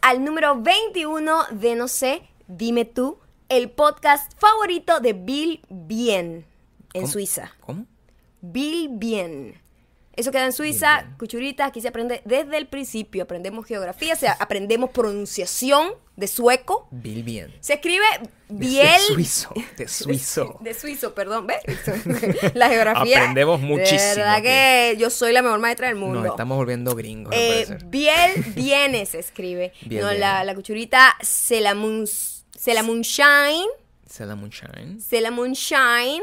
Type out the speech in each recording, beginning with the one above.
Al número 21 de No sé, dime tú, el podcast favorito de Bill Bien en ¿Cómo? Suiza. ¿Cómo? Bill Bien. Eso queda en Suiza, Bien. cuchuritas, aquí se aprende desde el principio. Aprendemos geografía, se aprendemos pronunciación de sueco. Bill bien. Se escribe De Biel. suizo. De suizo. De suizo, perdón, ¿ves? La geografía. Aprendemos De muchísimo verdad aquí. que yo soy la mejor maestra del mundo. Nos estamos volviendo gringos, Eh. Biel viene se escribe. Biel no, la, la cuchurita Selamun Selamunshine. Sailor Moonshine. Selamunshine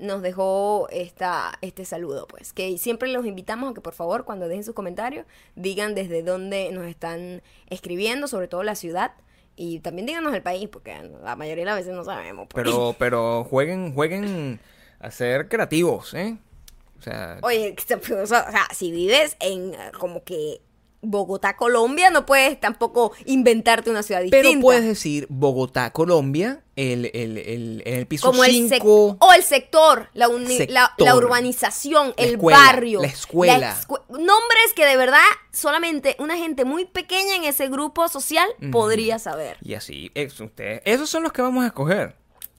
nos dejó esta, este saludo, pues. Que siempre los invitamos a que por favor, cuando dejen sus comentarios, digan desde dónde nos están escribiendo, sobre todo la ciudad. Y también díganos el país, porque la mayoría de las veces no sabemos. pues. Pero, pero jueguen, jueguen a ser creativos, ¿eh? O sea, Oye, o sea, si vives en como que Bogotá, Colombia, no puedes tampoco inventarte una ciudad distinta. pero puedes decir Bogotá, Colombia, el, el, el, el piso como el sec- 5. o el sector, la, uni- la- Sector. la urbanización, La el escuela, barrio, la escuela. escue- nombres que de verdad solamente una gente muy pequeña en ese grupo social podría saber. Y así, es, ustedes, esos son los que vamos a escoger.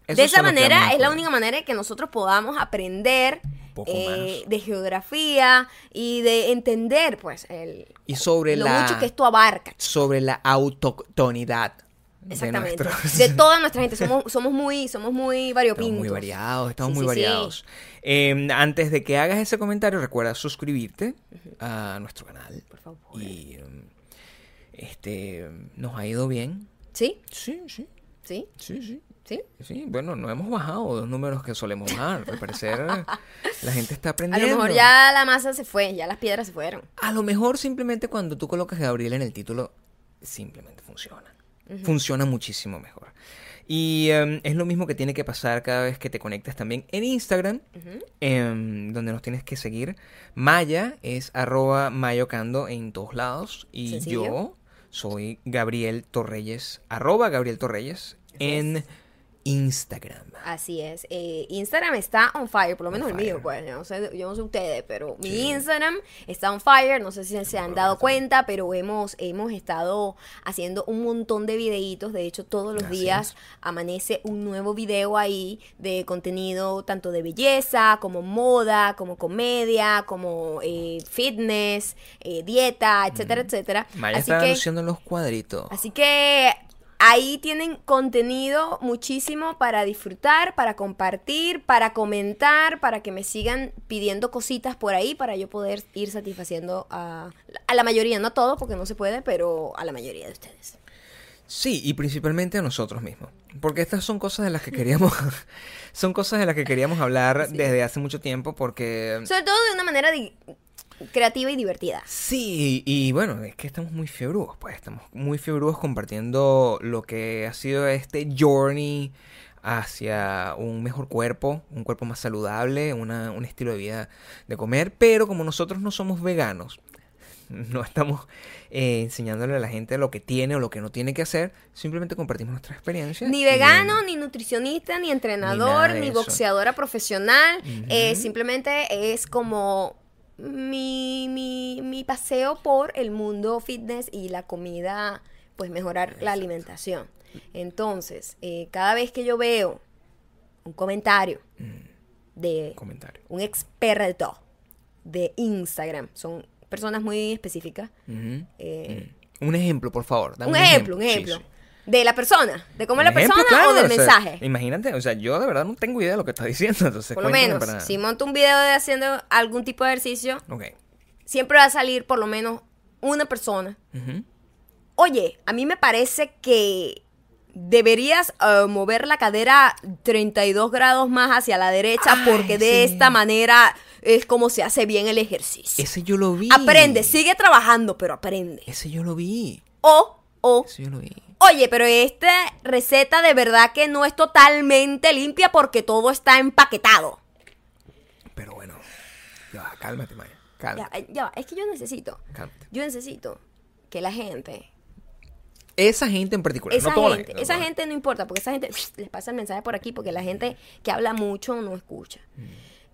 Esos de esa manera es la única manera que nosotros podamos aprender Poco eh, más. de geografía y de entender pues el Y sobre lo la- mucho que esto abarca. Sobre la autoctonidad. de Exactamente. nuestros- De toda nuestra gente. Somos, somos muy, somos muy variopintos. Estamos muy variados, estamos Sí, muy sí, sí. variados. Eh, antes de que hagas ese comentario, recuerda suscribirte a nuestro canal. Por favor. Y este nos ha ido bien. ¿Sí? Sí, sí, ¿Sí? sí, sí. ¿Sí? Sí, bueno, no hemos bajado los números que solemos bajar. Al parecer, la gente está A aprendiendo. lo mejor ya la masa se fue, ya las piedras se fueron. A lo mejor simplemente cuando tú colocas Gabriel en el título, simplemente funciona. Funciona muchísimo mejor. Y em, es lo mismo que tiene que pasar cada vez que te conectas también en Instagram, em, donde nos tienes que seguir. Maya es arroba mayocando en todos lados. Y Sencillo. yo soy Gabriel Torreyes, arroba Gabriel Torreyes en Instagram. Así es. Eh, Instagram está on fire, por lo menos On el mío, pues. Yo no sé, yo no sé ustedes, pero mi. Instagram está on fire. No sé si se han dado cuenta, pero hemos, hemos estado haciendo un montón de videitos. De hecho, todos los Así días es. amanece un nuevo video ahí de contenido tanto de belleza, como moda, como comedia, como eh, fitness, eh, dieta, etcétera, etcétera. Maya Así está que los cuadritos. Así que ahí tienen contenido muchísimo para disfrutar, para compartir, para comentar, para que me sigan pidiendo cositas por ahí para yo poder ir satisfaciendo a, a la mayoría, no a todos porque no se puede, pero a la mayoría de ustedes. Sí, y principalmente a nosotros mismos. Porque estas son cosas de las que queríamos. son cosas de las que queríamos hablar desde hace mucho tiempo. Porque. Sobre todo de una manera di- creativa y divertida. Sí, y bueno, es que estamos muy fiebrúos, pues. Estamos muy fiebrúos compartiendo lo que ha sido este journey hacia un mejor cuerpo, un cuerpo más saludable, una- un estilo de vida de comer. Pero como nosotros no somos veganos, no estamos eh, enseñándole a la gente lo que tiene o lo que no tiene que hacer, simplemente compartimos nuestra experiencia. Ni vegano, ni nutricionista, ni entrenador, ni, boxeadora profesional. Eh, simplemente es como mi, mi, mi paseo por el mundo fitness y la comida, pues mejorar la alimentación. Entonces, eh, cada vez que yo veo un comentario de Comentario. un experto de Instagram, son personas muy específicas. Eh, Mm. Un ejemplo, por favor. dame un ejemplo, un Sí, ejemplo. sí. De la persona, de cómo es la ejemplo, persona claro, o del o sea, mensaje. Imagínate, o sea, yo de verdad no tengo idea de lo que estás diciendo, entonces Por lo menos, para- si monto un video de haciendo algún tipo de ejercicio, siempre va a salir por lo menos una persona. Oye, a mí me parece que deberías eh, mover la cadera 32 grados más hacia la derecha Ay, porque de sí. esta manera es como se hace bien el ejercicio. Ese yo lo vi. Aprende, sigue trabajando, pero aprende. Ese yo lo vi. O, o, Ese yo lo vi. Oye, pero esta receta de verdad que no es totalmente limpia porque todo está empaquetado. Pero bueno, ya, va, cálmate, Maya. Ya, Cálmate, ya va, es que yo necesito, cálmate. yo necesito que la gente Esa gente en particular, esa no toda la gente, gente. esa no gente no importa, porque esa gente les pasa el mensaje por aquí, porque la gente que habla mucho no escucha. Mm.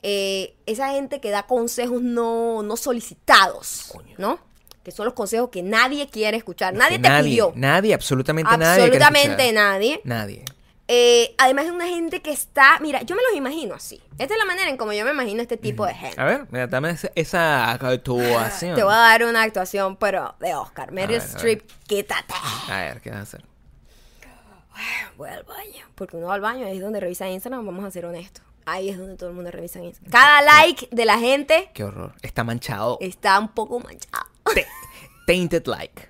Eh, esa gente que da consejos no, no solicitados, Coño. ¿no? Que son los consejos que nadie quiere escuchar. Nadie te nadie, pidió. Nadie, absolutamente nadie. Absolutamente nadie. Nadie. Eh, además es una gente que está, mira, yo me los imagino así. Esta es la manera en como yo me imagino este tipo de gente. A ver, mira, dame esa, esa actuación. Te voy a dar una actuación, pero de Oscar. Meryl. Streep, quítate. A ver, ¿qué vas a hacer? Voy al baño. Porque uno va al baño, ahí es donde revisa Instagram, vamos a ser honestos. Ahí es donde todo el mundo revisa Instagram. Cada like de la gente Qué horror. Está manchado. está un poco manchado. Te- tainted like.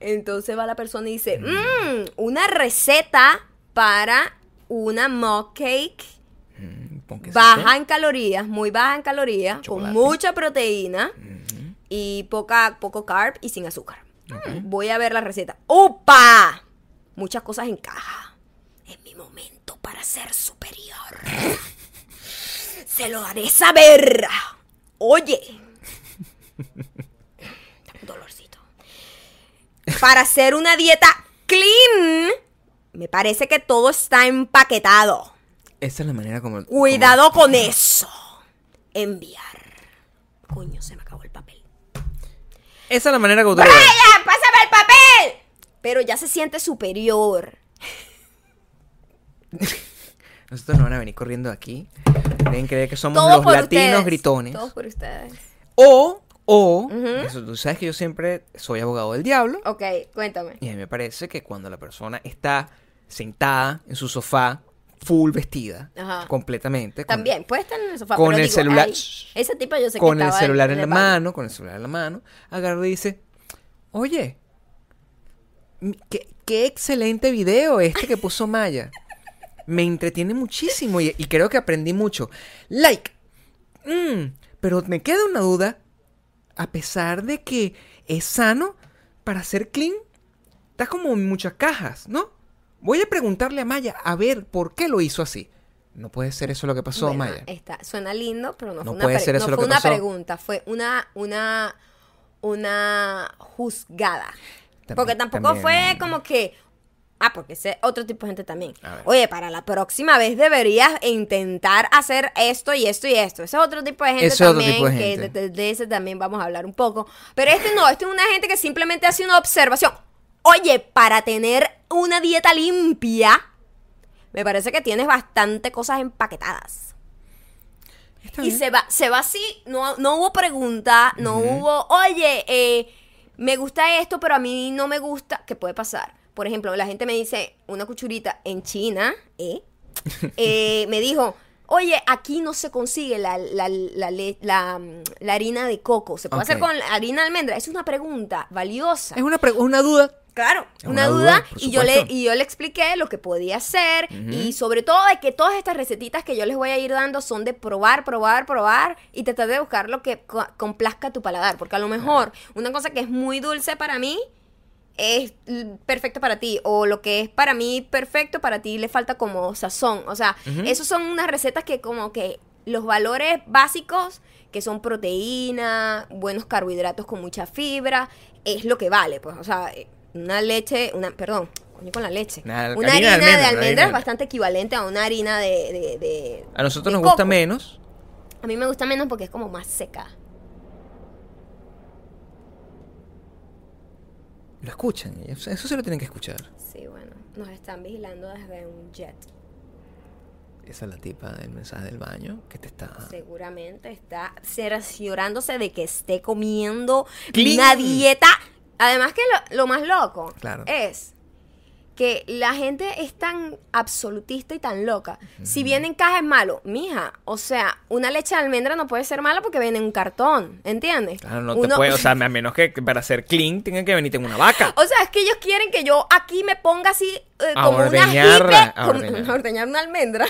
Entonces va la persona y dice, "Mm, una receta para una mug cake Mm, baja en calorías, muy baja en calorías, Chocolate. con mucha proteína y poca, poco carb y sin azúcar. Mm, Voy a ver la receta. ¡Opa! Muchas cosas encajan. Es mi momento para ser superior. Se lo haré saber. Oye. Un dolorcito. Para hacer una dieta clean, me parece que todo está empaquetado. Esa es la manera como. Cuidado con eso. Enviar. Coño, se me acabó el papel. Esa es la manera como tú lo ves. ¡Brian, pásame el papel! Pero ya se siente superior. Nosotros no van a venir corriendo aquí. Deben creer que somos los latinos ustedes. gritones. Todo por ustedes. O, o, eso, tú sabes que yo siempre soy abogado del diablo. Ok, cuéntame. Y a mí me parece que cuando la persona está sentada en su sofá, full vestida, Ajá. completamente. con- También, puede estar en el sofá. con pero el digo, celular- ay, ese tipo yo sé que con el celular en, la mano, con el celular en la mano, agarra y dice, oye, qué, qué excelente video este que puso Maya. Me entretiene muchísimo y, y creo que aprendí mucho. Like. Mm, pero me queda una duda. A pesar de que es sano para ser clean, está como en muchas cajas, ¿no? Voy a preguntarle a Maya a ver por qué lo hizo así. No puede ser eso lo que pasó, Bueno, Maya. está, suena lindo, pero no, No fue una, puede pre- ser eso no lo fue que una pasó. pregunta, fue una, una, una juzgada. También- porque tampoco también. fue como que, ah, porque ese otro tipo de gente también. Oye, para la próxima vez deberías intentar hacer esto y esto y esto. Ese es otro tipo de gente Ese es otro también, tipo de que gente. de, de- de ese también vamos a hablar un poco. Pero este no, este es una gente que simplemente hace una observación. Oye, para tener una dieta limpia, me parece que tienes bastante cosas empaquetadas. Está Y bien. se va, se va así, no, no hubo pregunta, no hubo, oye, eh, me gusta esto, pero a mí no me gusta. ¿Qué puede pasar? Por ejemplo, la gente me dice, una cuchurita en China, ¿eh? Eh, me dijo, oye, aquí no se consigue la, la, la, mm, la harina de coco. ¿Se puede hacer con la harina de almendra? Es una pregunta valiosa. Es una, una duda. Claro, Es una, una duda, y yo le y yo le expliqué lo que podía hacer y sobre todo de que todas estas recetitas que yo les voy a ir dando son de probar, probar, probar y tratar de buscar lo que co- complazca tu paladar, porque a lo mejor una cosa que es muy dulce para mí es perfecto para ti o lo que es para mí perfecto para ti le falta como sazón, o sea, esos son unas recetas que como que los valores básicos que son proteína, buenos carbohidratos con mucha fibra, es lo que vale, pues, o sea, una leche, una, perdón, coño con la leche, Una una harina de de almendra, es bastante equivalente a una harina de... de- de- A nosotros nos gusta menos. A mí me gusta menos porque es como más seca. Lo escuchan. Eso, eso se lo tienen que escuchar. Sí, bueno, nos están vigilando desde un jet. Esa es la tipa del mensaje del baño que te está. Seguramente está cerciorándose de que esté comiendo Clean. una dieta. Además que lo, lo más loco Claro. es que la gente es tan absolutista y tan loca. Si viene en caja es malo, mija. O sea, una leche de almendra no puede ser mala porque viene en un cartón, ¿entiendes? Claro, no te Uno- puede, o sea, a menos que para ser clean tengan que venirte en una vaca. O sea, es que ellos quieren que yo aquí me ponga así eh, como una a como- ordeñar una almendra.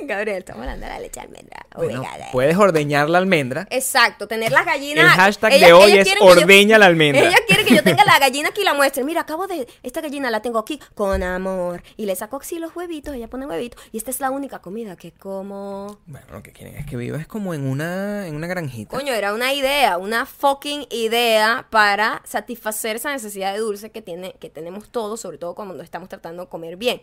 Gabriel, estamos hablando de la leche de almendra. Bueno, Obligada. puedes ordeñar la almendra. Exacto, tener las gallinas. El hashtag Ellas- de hoy es yo- ordeña la almendra. Ella quiere que yo tenga la gallina aquí y la muestre. Mira, acabo de. Esta gallina la tengo aquí con amor. Y le saco así los huevitos, ella pone huevitos. Y esta es la única comida que como. Bueno, lo que quieren es que vivas como en una, en una granjita. Coño, era una idea, una fucking idea para satisfacer esa necesidad de dulce que, tiene, que tenemos todos, sobre todo cuando estamos tratando de comer bien.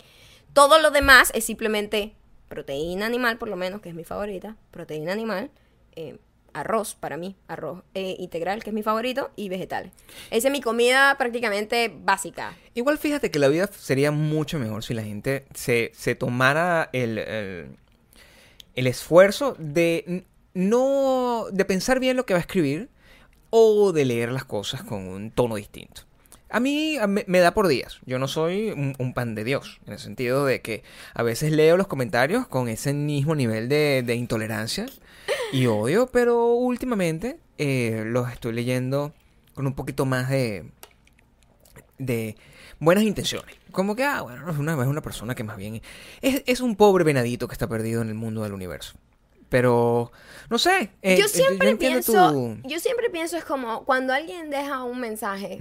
Todo lo demás es simplemente proteína animal, por lo menos, que es mi favorita, proteína animal, eh, arroz para mí, arroz eh, integral, que es mi favorito, y vegetales. Esa es mi comida prácticamente básica. Igual fíjate que la vida sería mucho mejor si la gente se, se tomara el, el, el esfuerzo de no de pensar bien lo que va a escribir o de leer las cosas con un tono distinto. A mí me, me da por días. Yo no soy un, un pan de Dios, en el sentido de que a veces leo los comentarios con ese mismo nivel de, de intolerancia y odio, pero últimamente eh, los estoy leyendo con un poquito más de, de buenas intenciones. Como que, ah, bueno, es una, es una persona que más bien es, es un pobre venadito que está perdido en el mundo del universo. Pero, no sé. eh, yo eh, siempre entiendo pienso, tu- yo siempre pienso es como cuando alguien deja un mensaje.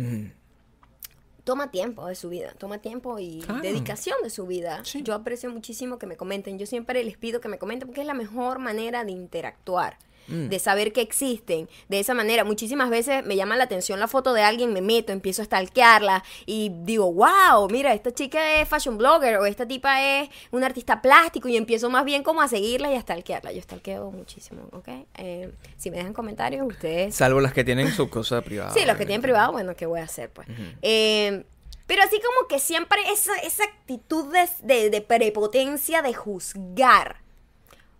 Toma tiempo de su vida, toma tiempo y Claro. dedicación de su vida. Sí. Yo aprecio muchísimo que me comenten. Yo siempre les pido que me comenten porque es la mejor manera de interactuar. Mm. De saber que existen. De esa manera, muchísimas veces me llama la atención la foto de alguien, me meto, empiezo a stalkearla y digo, wow, mira, esta chica es fashion blogger o esta tipa es un artista plástico y empiezo más bien como a seguirla y a stalkearla. Yo stalkeo muchísimo, ¿ok? Eh, si me dejan comentarios, ustedes Salvo las que tienen su cosa privada. Sí, los que tienen privado, bueno, ¿qué voy a hacer, pues? Eh, pero así como que siempre esa, esa actitud de, de- de prepotencia de juzgar.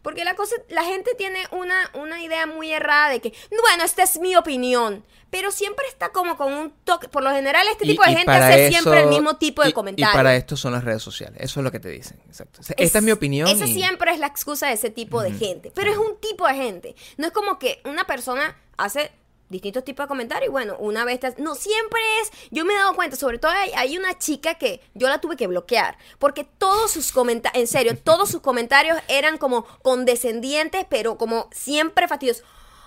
Porque la cosa, la gente tiene una, una idea muy errada de que, bueno, esta es mi opinión. Pero siempre está como con un toque. Por lo general, este Y- tipo de gente hace eso- siempre el mismo tipo de y- comentarios. Y para esto son las redes sociales. Eso es lo que te dicen. Exacto. O sea, Esta es mi opinión. Esa y- siempre es la excusa de ese tipo de gente. Pero es un tipo de gente. No es como que una persona hace distintos tipos de comentarios y bueno, una vez... No, siempre es... Yo me he dado cuenta, sobre todo hay, hay una chica que yo la tuve que bloquear. Porque todos sus comentarios, en serio, todos sus comentarios eran como condescendientes, pero como siempre fastidiosos.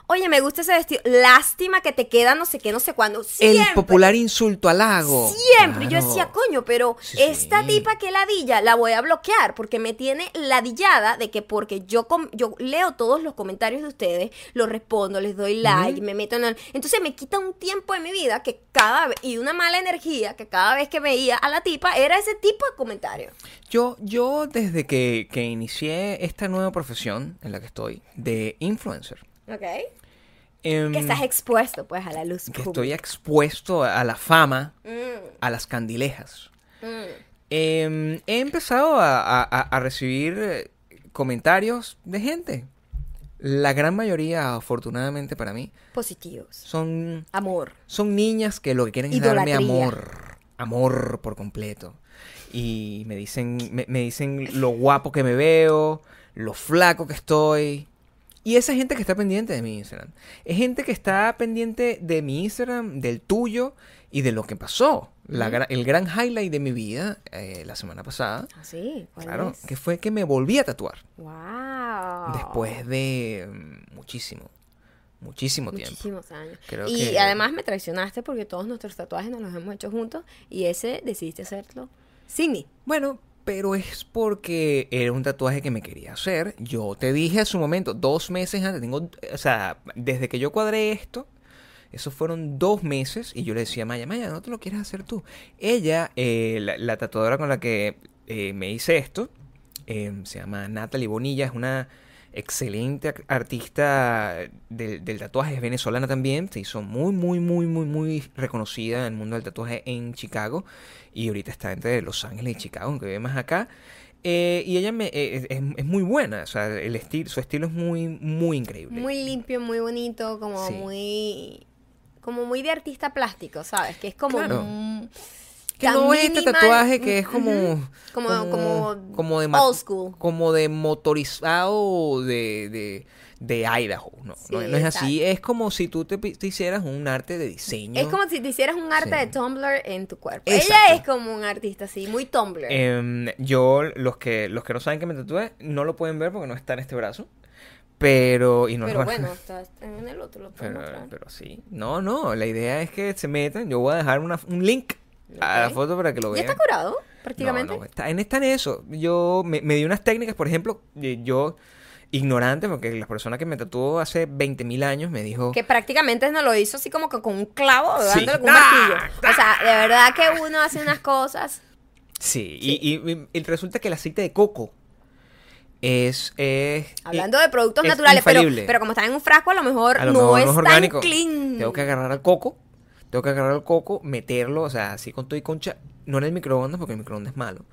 Oye, me gusta ese vestido. Lástima que te queda no sé qué, no sé cuándo. El Siempre. popular insulto al lago. Siempre. Yo Claro. decía, coño, pero Sí, esta sí. tipa que ladilla la voy a bloquear porque me tiene ladillada de que porque yo com- yo leo todos los comentarios de ustedes, los respondo, les doy like, me meto en el... Entonces me quita un tiempo de mi vida que cada vez... Y una mala energía que cada vez que veía a la tipa era ese tipo de comentarios. Yo, yo desde que, que inicié esta nueva profesión en la que estoy, de influencer, ¿Ok? em, Que estás expuesto pues a la luz que pública. estoy expuesto a la fama, Mm, a las candilejas. mm. Em, he empezado a, a- a- a recibir eh, comentarios de gente. La gran mayoría, afortunadamente para mí, Positivos. son, Amor. son niñas que lo que quieren es darme amor. Amor por completo. Y me dicen, me, me dicen lo guapo que me veo, lo flaco que estoy. Y esa gente que está pendiente de mi Instagram. Es gente que está pendiente de mi Instagram, del tuyo y de lo que pasó. La el gran highlight de mi vida eh, la semana pasada. Así. ¿cuál Claro, es? que fue que me volví a tatuar. Wow. Después de mm, muchísimo, muchísimo tiempo. Muchísimos años. Creo y que- además me traicionaste porque todos nuestros tatuajes nos los hemos hecho juntos y ese decidiste hacerlo sin mí. Bueno, pero es porque era un tatuaje que me quería hacer. Yo te dije a su momento, dos meses antes, tengo, o sea, desde que yo cuadré esto, esos fueron dos meses y yo le decía a Maya, Maya, no te lo quieres hacer tú. Ella, eh, la, la tatuadora con la que eh, me hice esto, eh, se llama Natalie Bonilla, es una excelente artista del, del tatuaje, es venezolana también, se hizo muy, muy, muy, muy, muy reconocida en el mundo del tatuaje en Chicago y ahorita está entre Los Ángeles y Chicago, aunque vive más acá. Eh, y ella me, eh, es, es muy buena, o sea, el estilo, su estilo es muy, muy increíble. Muy limpio, muy bonito, como Sí. muy como muy de artista plástico, ¿sabes? Que es como Claro. un- Que no es este tatuaje que es como como como, como de old school. como de motorizado de, de, de Idaho no, Sí, no, no es así es como si tú te, hicieras un arte de diseño Es como si te hicieras un arte Sí. de Tumblr en tu cuerpo. Exacto. Ella es como un artista así, muy Tumblr. Em, yo los que los que no saben que me tatué no lo pueden ver porque no está en este brazo pero y no pero bueno, está en el otro, lo pero, mostrar. pero sí no no la idea es que se metan yo voy a dejar una- un link a la foto para que lo ¿Ya vean está curado? Prácticamente. No, no, está, en, está en eso. Yo me, me di unas técnicas, por ejemplo, yo ignorante, porque la persona que me tatuó hace 20.000 años me dijo... Que prácticamente no lo hizo así como que con un clavo, Sí. dándole con un martillo. O sea, de verdad que uno hace unas cosas. Sí, Y, y- y resulta que el aceite de coco es... es Hablando de productos es naturales, pero, pero como están en un frasco, a lo mejor a lo no mejor es es tan orgánico. clean. Tengo que agarrar al coco, tengo que agarrar al coco, meterlo, o sea, así con todo y concha, no en el microondas porque el microondas es malo.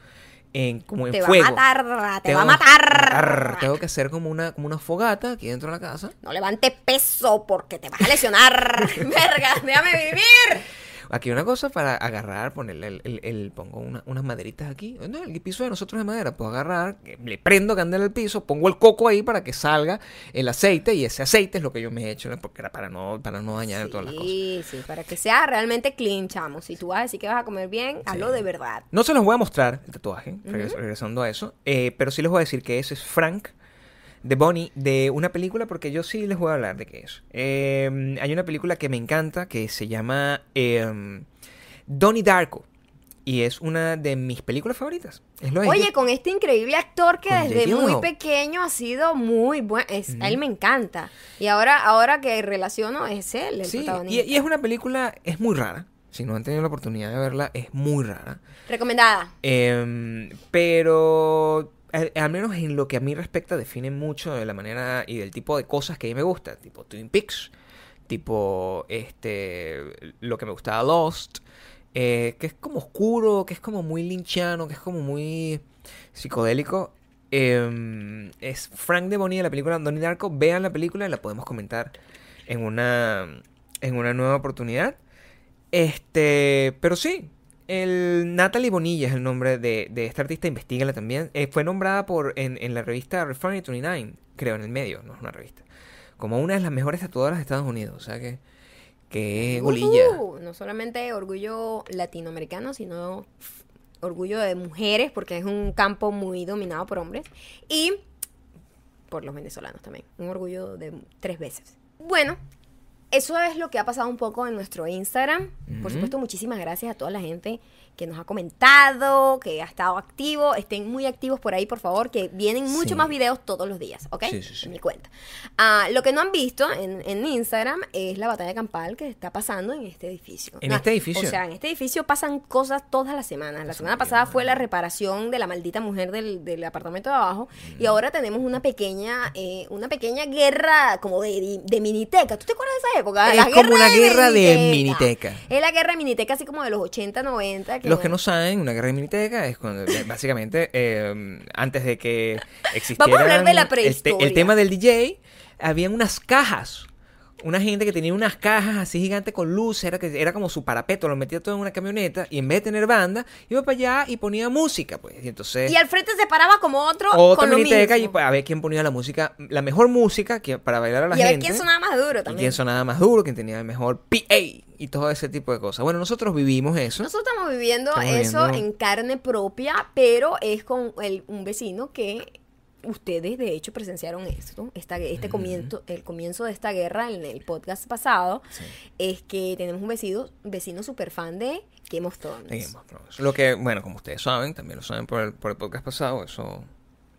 En, como en te fuego. va a matar, te Tengo- va a matar. matar. Tengo que hacer como una, como una fogata aquí dentro de la casa. No levantes peso porque te vas a lesionar. Verga, déjame vivir. Aquí una cosa para agarrar, ponerle el, el- el- pongo una- unas maderitas aquí. No, el piso de nosotros es de madera. Puedo agarrar, le prendo candela al piso, pongo el coco ahí para que salga el aceite y ese aceite es lo que yo me he hecho, ¿no? porque era para no, para no dañar todas las cosas. Sí, sí, para que sea realmente clean, chamo. Si tú vas a decir que vas a comer bien, hazlo de verdad. No se los voy a mostrar el tatuaje, regres- regresando a eso, eh, pero sí les voy a decir que ese es Frank de Bonnie de una película porque yo sí les voy a hablar de qué es. Eh, hay una película que me encanta que se llama eh, Donnie Darko y es una de mis películas favoritas. Es lo Oye, con este increíble actor que Con desde muy pequeño ha sido muy bueno. A él me encanta. Y ahora, ahora que relaciono, es él el Sí, y, protagonista. y es una película, es muy rara. Si no han tenido la oportunidad de verla, es muy rara. Recomendada. Em, pero al, menos en lo que a mí respecta define mucho de la manera y del tipo de cosas que a mí me gusta, tipo Twin Peaks, tipo este lo que me gustaba Lost, eh, que es como oscuro, que es como muy linchano, que es como muy psicodélico. Em, es Frank de Bonnie de la película Donnie Darko. Vean la película y la podemos comentar en una en una nueva oportunidad. Este, pero sí, el Natalie Bonilla es el nombre de, de esta artista, investigala también. Eh, fue nombrada por en, en la revista Refinery 29, creo, en el medio, no es una revista, como una de las mejores tatuadoras de Estados Unidos. O sea que, que golilla. No solamente orgullo latinoamericano, sino orgullo de mujeres, porque es un campo muy dominado por hombres. Y por los venezolanos también. Un orgullo de tres veces. Bueno, eso es lo que ha pasado un poco en nuestro Instagram. Por supuesto, muchísimas gracias a toda la gente que nos ha comentado, que ha estado activo. Estén muy activos por ahí, por favor, que vienen muchos Sí. más videos todos los días, ¿ok? Sí, sí, sí. En mi cuenta. Ah, lo que no han visto en, en Instagram es la batalla campal que está pasando en este edificio. ¿En Ah, este edificio? O sea, en este edificio pasan cosas todas las semanas. La semana pasada fue la reparación de la maldita mujer del, del apartamento de abajo. Mm. Y ahora tenemos una pequeña, eh, una pequeña guerra como de, de miniteca. ¿Tú te acuerdas de esa época? Es La como una guerra de miniteca. miniteca. Es la guerra de miniteca así como de los 80, 90. Los que no saben, una guerra de miniteca es cuando eh, básicamente eh, antes de que existiera Vamos a hablar de la el, te- el tema del DJ, habían unas cajas. Una gente que tenía unas cajas así gigantes con luces, era, que, era como su parapeto, lo metía todo en una camioneta y en vez de tener banda, iba para allá y ponía música, pues. Y entonces Y al frente se paraba como otro otra con lo miniteca y pues, a ver quién ponía la música, la mejor música que, para bailar a la y a ver gente. quién sonaba más duro y también. quién sonaba más duro, quién tenía el mejor PA y todo ese tipo de cosas. Bueno, nosotros vivimos eso. Nosotros estamos viviendo Estamos eso viviendo- en carne propia, pero es con el- un vecino que ustedes de hecho presenciaron esto, esta, este comienzo, el comienzo de esta guerra en el podcast pasado, es que tenemos un vecino, vecino super fan de Game of Thrones. de Game of Thrones. Lo que, bueno, como ustedes saben, también lo saben por el, por el podcast pasado, eso...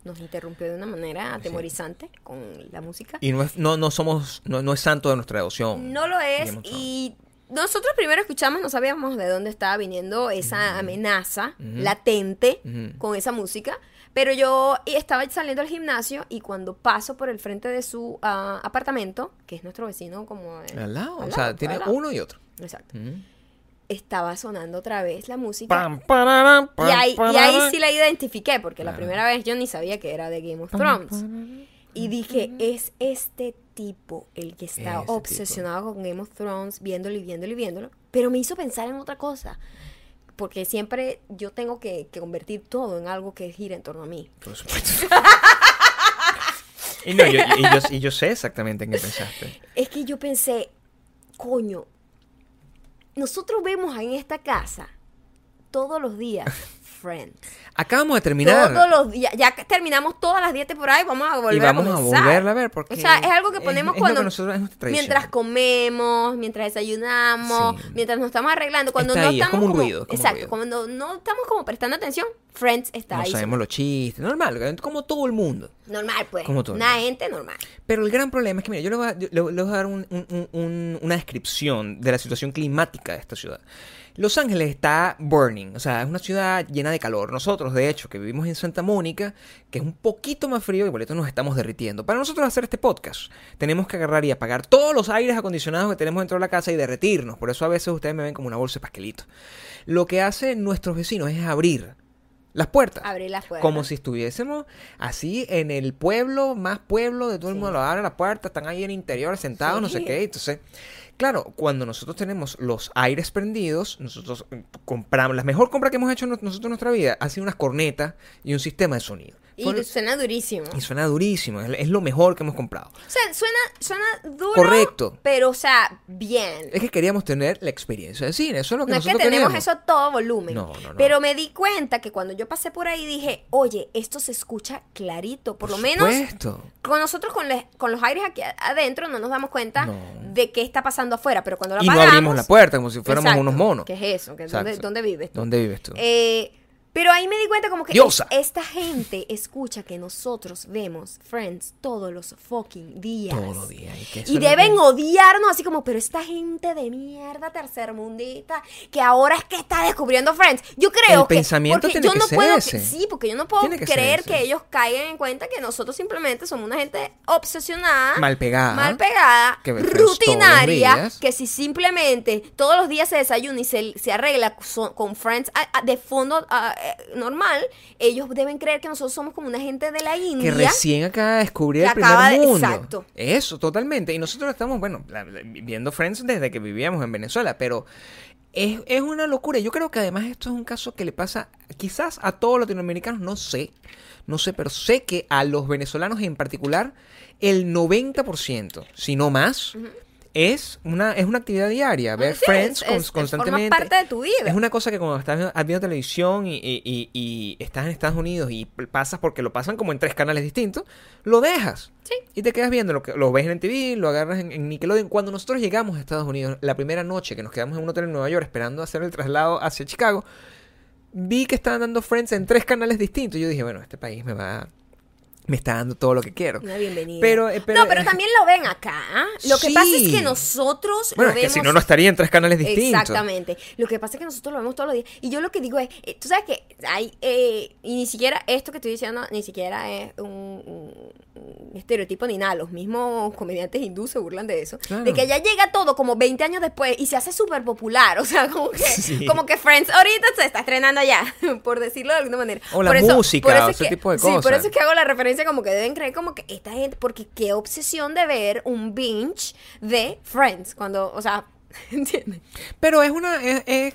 Nos interrumpió de una manera atemorizante con la música. Y no, es- no, no somos, no, no es santo de nuestra devoción. No lo es y nosotros primero escuchamos, no sabíamos de dónde estaba viniendo esa amenaza Ujú. latente Ujú. con esa música, pero yo estaba saliendo al gimnasio y cuando paso por el frente de su ah, apartamento, que es nuestro vecino como... de- Al lado, al o sea, tiene uno y otro. Exacto. Ujú. Estaba sonando otra vez la música. Pam, pararam, Y pam, ahí, y ahí sí la identifiqué, porque la Claro. primera vez yo ni sabía que era de Game of Thrones. Y dije, es este tipo el que está Ese obsesionado con Game of Thrones, viéndolo y viéndolo y viéndolo. Pero me hizo pensar en otra cosa. Porque siempre yo tengo que, que convertir todo en algo que gira en torno a mí. Por supuesto. y, no, yo, y, yo, y yo sé exactamente en qué pensaste. Es que yo pensé, coño, nosotros vemos en esta casa todos los días Friends. Acabamos de terminar. Todos los días. Ya que terminamos todas las 10 por ahí, vamos a volver y vamos a a volverla a ver porque O sea, es algo que ponemos es cuando. que nosotros- es nuestra tradición. mientras comemos, mientras desayunamos, Sí. mientras nos estamos arreglando. Cuando Está no ahí, es estamos. como un ruido, es como exacto, ruido. cuando no estamos como prestando atención, Friends está no ahí. sabemos los chistes, normal, como todo el mundo. Normal, pues. Como todo. Una gente normal. Pero el gran problema es que, mira, yo le voy a, yo le- le voy a dar un- un- una descripción de la situación climática de esta ciudad. Los Ángeles está burning, o sea, es una ciudad llena de calor. Nosotros, de hecho, que vivimos en Santa Mónica, que es un poquito más frío, igualito nos estamos derritiendo. Para nosotros hacer este podcast, tenemos que agarrar y apagar todos los aires acondicionados que tenemos dentro de la casa y derretirnos. Por eso a veces ustedes me ven como una bolsa de pasquelito. Lo que hacen nuestros vecinos es abrir las puertas. Abrir las puertas. Como si estuviésemos así en el pueblo, más pueblo de todo el Sí. mundo. Lo la puerta, están ahí en el interior sentados, no sé qué. Entonces, claro, cuando nosotros tenemos los aires prendidos, nosotros eh, compramos. La mejor compra que hemos hecho no- nosotros en nuestra vida ha sido unas cornetas y un sistema de sonido. Y suena durísimo. y suena durísimo, es, es lo mejor que hemos comprado. O sea, suena, suena duro. Correcto. Pero, o sea, bien. Es que queríamos tener la experiencia de cine, eso es lo que No es que tenemos queríamos. eso a todo volumen. No, no, no. Pero me di cuenta que cuando yo pasé por ahí dije, oye, esto se escucha clarito. Por, lo menos con nosotros con, le- con los aires aquí adentro no nos damos cuenta No. de qué está pasando afuera. Pero cuando lo Y no abrimos la puerta como si fuéramos Exacto. unos monos. ¿Qué es eso? ¿Qué- Exacto. ¿dónde, dónde vives tú? ¿Dónde vives tú? Eh, pero ahí me di cuenta como que Diosa. es- esta gente escucha que nosotros vemos Friends todos los fucking días. Todos los días. Y, que deben que- odiarnos así como, pero esta gente de mierda tercermundista que ahora es que está descubriendo Friends. Yo creo El que pensamiento tiene yo que no ser puedo, ese. sí, porque yo no puedo Tiene creer que ellos caigan en cuenta que nosotros simplemente somos una gente obsesionada, Mal pegada. mal pegada, Que rutinaria, que si simplemente todos los días se desayuna y se, se arregla con Friends a- a- de fondo a- normal, ellos deben creer que nosotros somos como una gente de la que India. recién acaba de descubrir Que el primer de- mundo. exacto. Eso, totalmente. Y nosotros estamos, bueno, viendo Friends desde que vivíamos en Venezuela, pero es, es una locura. Yo creo que además esto es un caso que le pasa quizás a todos los latinoamericanos, no sé, no sé, pero sé que a los venezolanos en particular, el 90%, si no más, es una, es una actividad diaria. Ver Sí, Friends es- es- forma constantemente. parte de tu vida. Es una cosa que cuando estás viendo- televisión y, y- y- y estás en Estados Unidos y pasas porque lo pasan como en tres canales distintos, lo dejas. Sí. Y te quedas viendo, lo, que, lo ves en TV, lo agarras en, en Nickelodeon. Cuando nosotros llegamos a Estados Unidos, la primera noche que nos quedamos en un hotel en Nueva York esperando hacer el traslado hacia Chicago, vi que estaban dando Friends en tres canales distintos. Yo dije, bueno, este país me va... Me está dando todo lo que quiero. Una bienvenida. Pero, eh, pero- no, pero también lo ven acá. ¿ah? Lo que pasa es que nosotros Bueno, lo es que vemos. si no, no estaría en tres canales distintos. Exactamente. Lo que pasa es que nosotros lo vemos todos los días. Y yo lo que digo es, eh, tú sabes que hay, eh, y ni siquiera esto que estoy diciendo, ni siquiera es un estereotipo ni nada. Los mismos comediantes hindúes se burlan de eso. Claro. De que ya llega todo como 20 años después y se hace súper popular. O sea, como que, Sí. como que Friends ahorita se está estrenando ya, por decirlo de alguna manera. O la Por eso- música, por eso o ese que- tipo de Sí, por cosas. eso es que hago la referencia como que deben creer como que esta gente, porque qué obsesión de ver un binge de Friends, cuando, o sea, ¿entiendes? Pero es una es, es,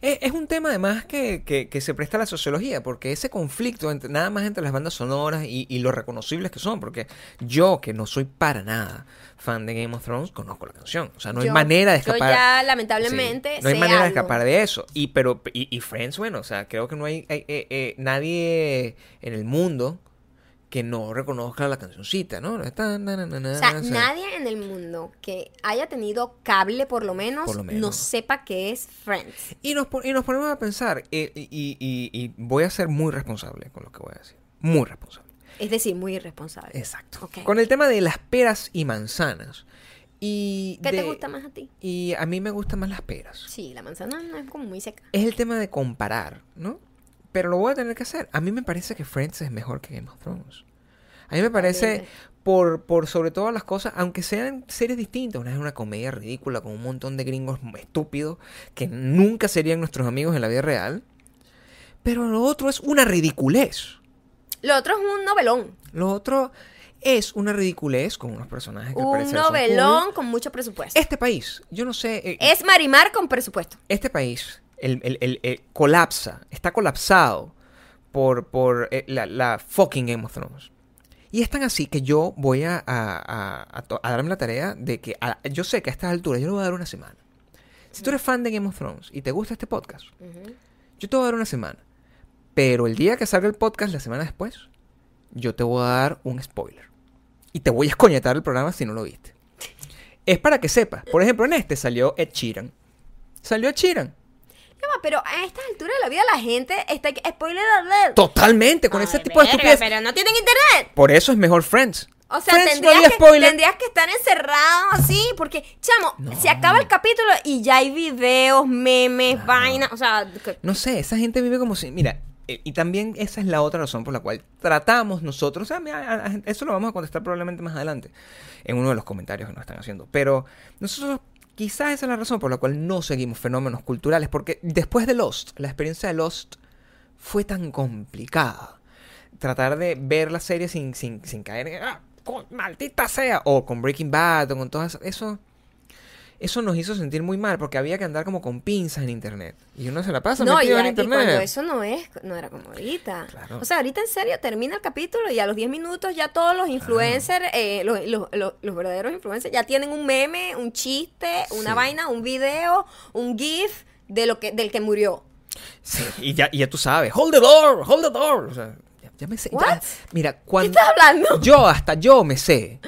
es- es un tema además que, que, que se presta a la sociología, porque ese conflicto entre, nada más entre las bandas sonoras y, y lo reconocibles que son, porque yo que no soy para nada fan de Game of Thrones, conozco la canción. O sea, no hay Yo- manera de yo escapar. ya, lamentablemente, Sí, no hay sé manera de escapar de eso. Y pero y, y Friends, bueno, o sea, creo que no hay, hay- eh, eh, nadie en el mundo que no reconozca la cancioncita, ¿no? Esta, na, na, na, na, O sea, o sea, nadie en el mundo que haya tenido cable por lo menos, Por lo no sepa qué es Friends. Y nos, y nos ponemos a pensar, eh, y, y- y- y voy a ser muy responsable con lo que voy a decir. Muy responsable. Es decir, muy irresponsable. Exacto. Ok. Con el tema de las peras y manzanas. Y ¿Qué te gusta más a ti? Y a mí me gustan más las peras. Sí, la manzana no es como muy seca. Es el tema de comparar, ¿no? Pero lo voy a tener que hacer. A mí me parece que Friends es mejor que Game of Thrones. A mí me parece, por, por sobre todas las cosas, aunque sean series distintas, una es una comedia ridícula con un montón de gringos estúpidos que nunca serían nuestros amigos en la vida real. Pero lo otro es una ridiculez. Lo otro es un novelón. Lo otro es una ridiculez con unos personajes que Un son novelón cool. con mucho presupuesto. Este país, yo no sé. eh, Es Marimar con presupuesto. este país el, el- el- colapsa, está colapsado por, por eh, la, la fucking Game of Thrones. Y es tan así que yo voy a, a- darme la tarea de que yo sé que a estas alturas yo le voy a dar una semana. Si tú eres fan de Game of Thrones y te gusta este podcast, yo te voy a dar una semana. Pero el día que salga el podcast, la semana después, yo te voy a dar un spoiler. Y te voy a escoñetar el programa si no lo viste. Es para que sepas. Por ejemplo, en este salió Ed Sheeran. Salió Ed Sheeran. Pero a estas alturas de la vida la gente está... Spoiler alert. Totalmente, con ese tipo de estupidez. Pero no tienen internet. Por eso es mejor Friends. O sea, Friends tendrías, que, tendrías que estar encerrado así, porque, chamo, No. se acaba el capítulo y ya hay videos, memes, vainas, o sea, que- No sé, esa gente vive como si. Mira, eh, y también esa es la otra razón por la cual tratamos nosotros. O sea, eso lo vamos a contestar probablemente más adelante en uno de los comentarios que nos están haciendo. Pero nosotros. Quizás esa es la razón por la cual no seguimos fenómenos culturales, porque después de Lost, la experiencia de Lost fue tan complicada. Tratar de ver la serie sin, sin, caer en, "Ah, con- maldita sea, o con Breaking Bad, o con todas eso, eso nos hizo sentir muy mal, porque había que andar como con pinzas en internet. Y uno se la pasa no, y, metido en y internet. cuando eso no es, no era como ahorita. Claro. O sea, ahorita en serio termina el capítulo y a los 10 minutos ya todos los influencers, eh, los, los- los- los verdaderos influencers, ya tienen un meme, un chiste, una Sí. vaina, un video, un GIF de lo que, del que murió. Sí, y ya, y ya tú sabes, hold the door, hold the door. O sea, ya, ya me sé. ya- mira, ¿Qué cuando estás hablando? yo, hasta yo me sé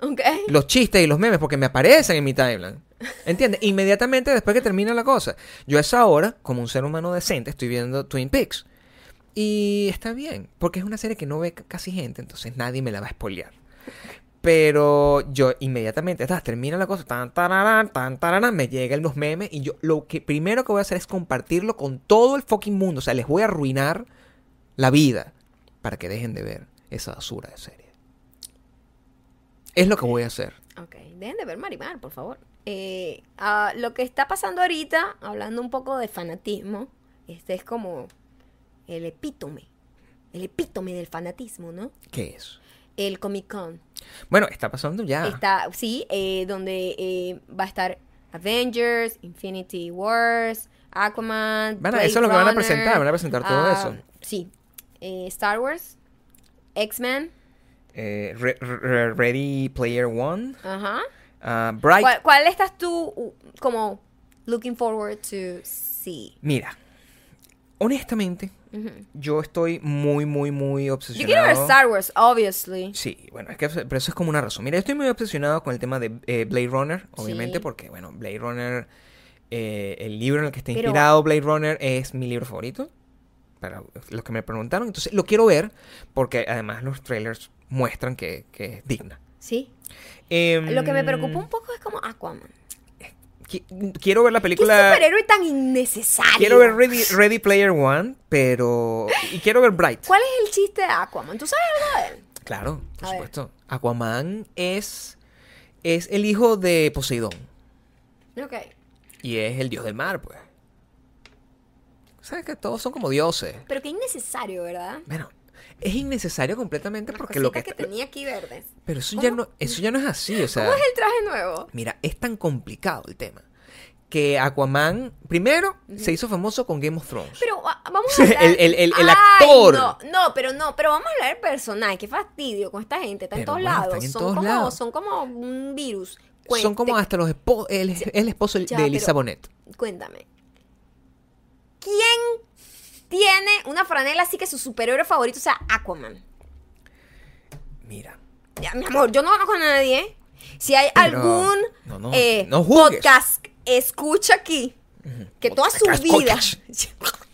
Ok. los chistes y los memes porque me aparecen en mi timeline. ¿Entiendes? Inmediatamente después que termina la cosa. Yo a esa hora, como un ser humano decente, estoy viendo Twin Peaks. Y está bien, porque es una serie que no ve casi gente, entonces nadie me la va a spoilear. Pero yo inmediatamente, ta, termina la cosa, tan, tararán, tan, tararán, me llegan los memes y yo lo que primero que voy a hacer es compartirlo con todo el fucking mundo. O sea, les voy a arruinar la vida para que dejen de ver esa basura de serie. Es lo que voy a hacer. Ok, dejen de ver Marimar, por favor. Eh, ah, lo que está pasando ahorita, hablando un poco de fanatismo, este es como el epítome, el epítome del fanatismo, ¿no? ¿Qué es? El Comic Con. Bueno, está pasando ya. Está, sí, eh, donde eh, va a estar Avengers, Infinity Wars, Aquaman. Van a- Blade eso es lo que van a presentar, van a presentar todo ah, eso. Sí, Eh, Star Wars, X-Men, Eh, Re- Re- Ready Player One. ajá. ah, Bright. ¿Cuál, cuál estás tú como looking forward to see? Mira, honestamente, yo estoy muy, muy, muy Yo obsesionado. quiero ver Star Wars, obviously. Sí, bueno, es que pero eso es como una razón. Mira, yo estoy muy obsesionado con el tema de eh, Blade Runner, obviamente, Sí. porque, bueno, Blade Runner, eh, el libro en el que está Pero- inspirado Blade Runner es mi libro favorito. Para los que me preguntaron. Entonces, lo quiero ver porque además los trailers muestran que, que es digna. Sí. Em, Lo que me preocupa un poco es como Aquaman. qui- Quiero ver la ¿Qué película. superhéroe tan innecesario? Quiero ver Ready, Ready Player One, pero. Y quiero ver Bright. ¿Cuál es el chiste de Aquaman? ¿Tú sabes algo de él? Claro, por A ver. supuesto. Aquaman es. Es el hijo de Poseidón. Ok. Y es el dios del mar, pues. ¿Sabes que todos son como dioses? Pero qué innecesario, ¿verdad? Bueno, es innecesario completamente Las porque lo que. que tenía aquí verdes. Pero eso ya, no, eso ya no es así, o sea. ¿Cómo es el traje nuevo? Mira, es tan complicado el tema. Que Aquaman, primero, se hizo famoso con Game of Thrones. Pero ah, vamos a hablar... el- el- el- el Ay, actor. No, no, pero no, pero vamos a hablar del personaje. Qué fastidio con esta gente. Está en todos bueno, lados. en son, todos como, lados. son como un virus. Son como hasta los esposos. El, el esposo Ya, de Elisa Bonet. Cuéntame. ¿Quién tiene una franela así que su superhéroe favorito sea Aquaman? Mira. Ya, mi amor, yo no conozco a nadie. Si hay Pero- algún no, no, eh, no podcast escucha aquí que toda su Podcast, vida.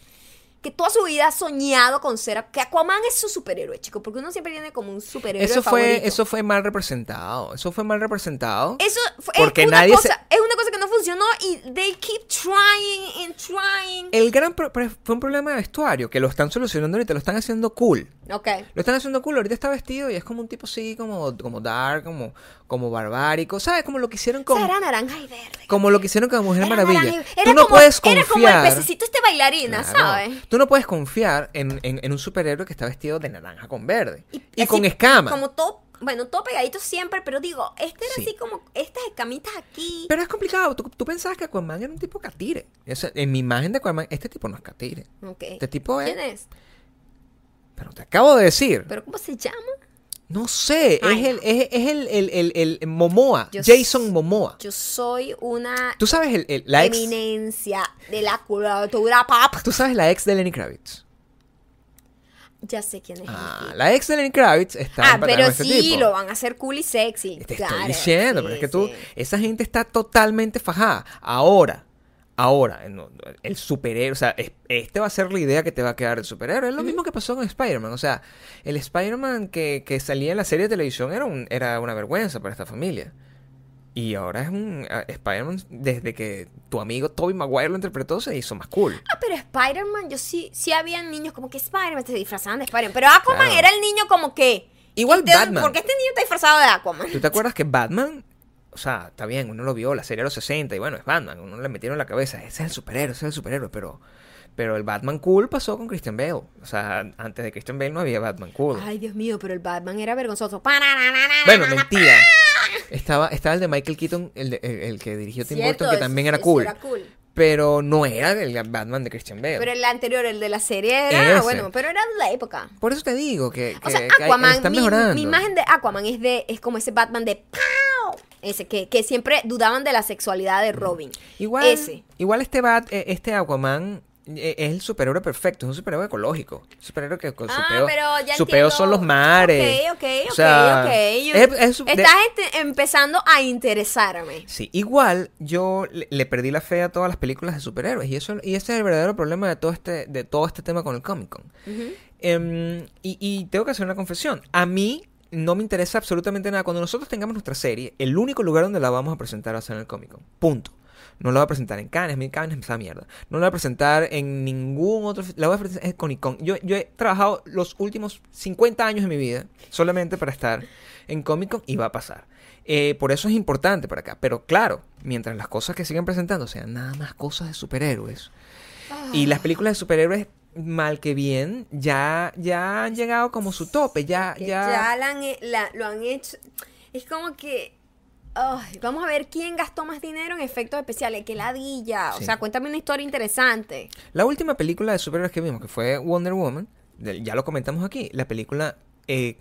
que toda su vida ha soñado con ser que Aquaman es su superhéroe, chico, porque uno siempre tiene como un superhéroe Eso fue, favorito. eso fue mal representado. Eso fue mal representado. Eso fue, Porque es, una nadie cosa, se- es una cosa que no funcionó y they keep trying and trying. El gran pro- fue un problema de vestuario que lo están solucionando ahorita, lo están haciendo cool. Ok. Lo están haciendo cool, ahorita está vestido y es como un tipo así, como, como dark, como, como barbárico. ¿Sabes? Como lo que hicieron O con. sea, era naranja y verde. Como lo que hicieron con Mujer Era Maravilla. y- Tú era no como- puedes confiar. Era como el pececito este bailarina, Claro. ¿sabes? Tú no puedes confiar en, en- en un superhéroe que está vestido de naranja con verde. Y, así, con escamas. Como todo, bueno, todo pegadito siempre, pero digo, este era Sí. así como estas escamitas aquí. Pero es complicado. Tú, tú pensabas que Aquaman era un tipo catire. O sea, en mi imagen de Aquaman, este tipo no es catire. Ok. Este tipo es. ¿Quién es? Pero te acabo de decir. ¿Pero cómo se llama? No sé. Ay, es, el, es, es el, el, el, el Momoa. Yo Jason Momoa. Yo soy una Tú sabes la ex. eminencia de la cultura pop. Tú sabes la ex de Lenny Kravitz. Ya sé quién es. Ah, la ex de Lenny Kravitz está Ah, pero este sí, tipo. lo van a hacer cool y sexy. Te Claro, estoy diciendo, sí, pero es que tú, sí. esa gente está totalmente fajada. Ahora, Ahora, el superhéroe, o sea, es- este va a ser la idea que te va a quedar el superhéroe. Es lo mismo que pasó con Spider-Man. O sea, el Spider-Man que, que salía en la serie de televisión era, un, era una vergüenza para esta familia. Y ahora es un Spider-Man, desde que tu amigo Tobey Maguire lo interpretó, se hizo más cool. Ah, pero Spider-Man, yo sí, sí había niños como que Spider-Man se disfrazaban de Spider-Man. Pero Aquaman Claro. era el niño como que. Igual ¿este- Batman. ¿Por qué este niño está disfrazado de Aquaman? ¿Tú te acuerdas que Batman, o sea, está bien, uno lo vio, la serie de los 60, y bueno, es Batman, uno le metieron en la cabeza, ese es el superhéroe, ese es el superhéroe, pero, pero el Batman cool pasó con Christian Bale. O sea, antes de Christian Bale no había Batman cool. Ay, Dios mío, pero el Batman era vergonzoso. Bueno, mentira. Estaba, estaba el de Michael Keaton, el, de- el, el que dirigió Tim Burton, que también era cool. era cool. Pero no era el Batman de Christian Bale. Pero el anterior, el de la serie era, Ese. bueno, pero era de la época. Por eso te digo que, O sea, que Aquaman, están mi, mejorando. mi imagen de Aquaman es de es como ese Batman de. Ese que, que siempre dudaban de la sexualidad de Robin. Igual, Ese. igual este Bat, eh, este Aquaman eh, es el superhéroe perfecto, es un superhéroe ecológico. Superhéroe que con su Ah, peo, pero ya su peo son los mares. Ok, ok, ok, O sea, ok. Yo- es- es su- de- estás empezando a interesarme. Sí, igual yo le, le perdí la fe a todas las películas de superhéroes y eso y ese es el verdadero problema de todo este de todo este tema con el Comic Con. Em, y, y tengo que hacer una confesión. A mí no me interesa absolutamente nada. Cuando nosotros tengamos nuestra serie, el único lugar donde la vamos a presentar va a ser en el Comic Con. Punto. No la voy a presentar en Cannes, mi Cannes es esa mierda. No la voy a presentar en ningún otro... La voy a presentar en Comic Con. Yo, yo he trabajado los últimos 50 años de mi vida solamente para estar en Comic Con y va a pasar. Eh, por eso es importante para acá. Pero claro, mientras las cosas que siguen presentando sean nada más cosas de superhéroes. Y las películas de superhéroes, mal que bien, ya, ya han llegado como su tope. Ya, Que ya. ya la han la- lo han hecho. Es como que. ay, vamos a ver quién gastó más dinero en efectos especiales. Que ladilla. O Sí. sea, cuéntame una historia interesante. La última película de superhéroes que vimos, que fue Wonder Woman, ya lo comentamos aquí. La película eh,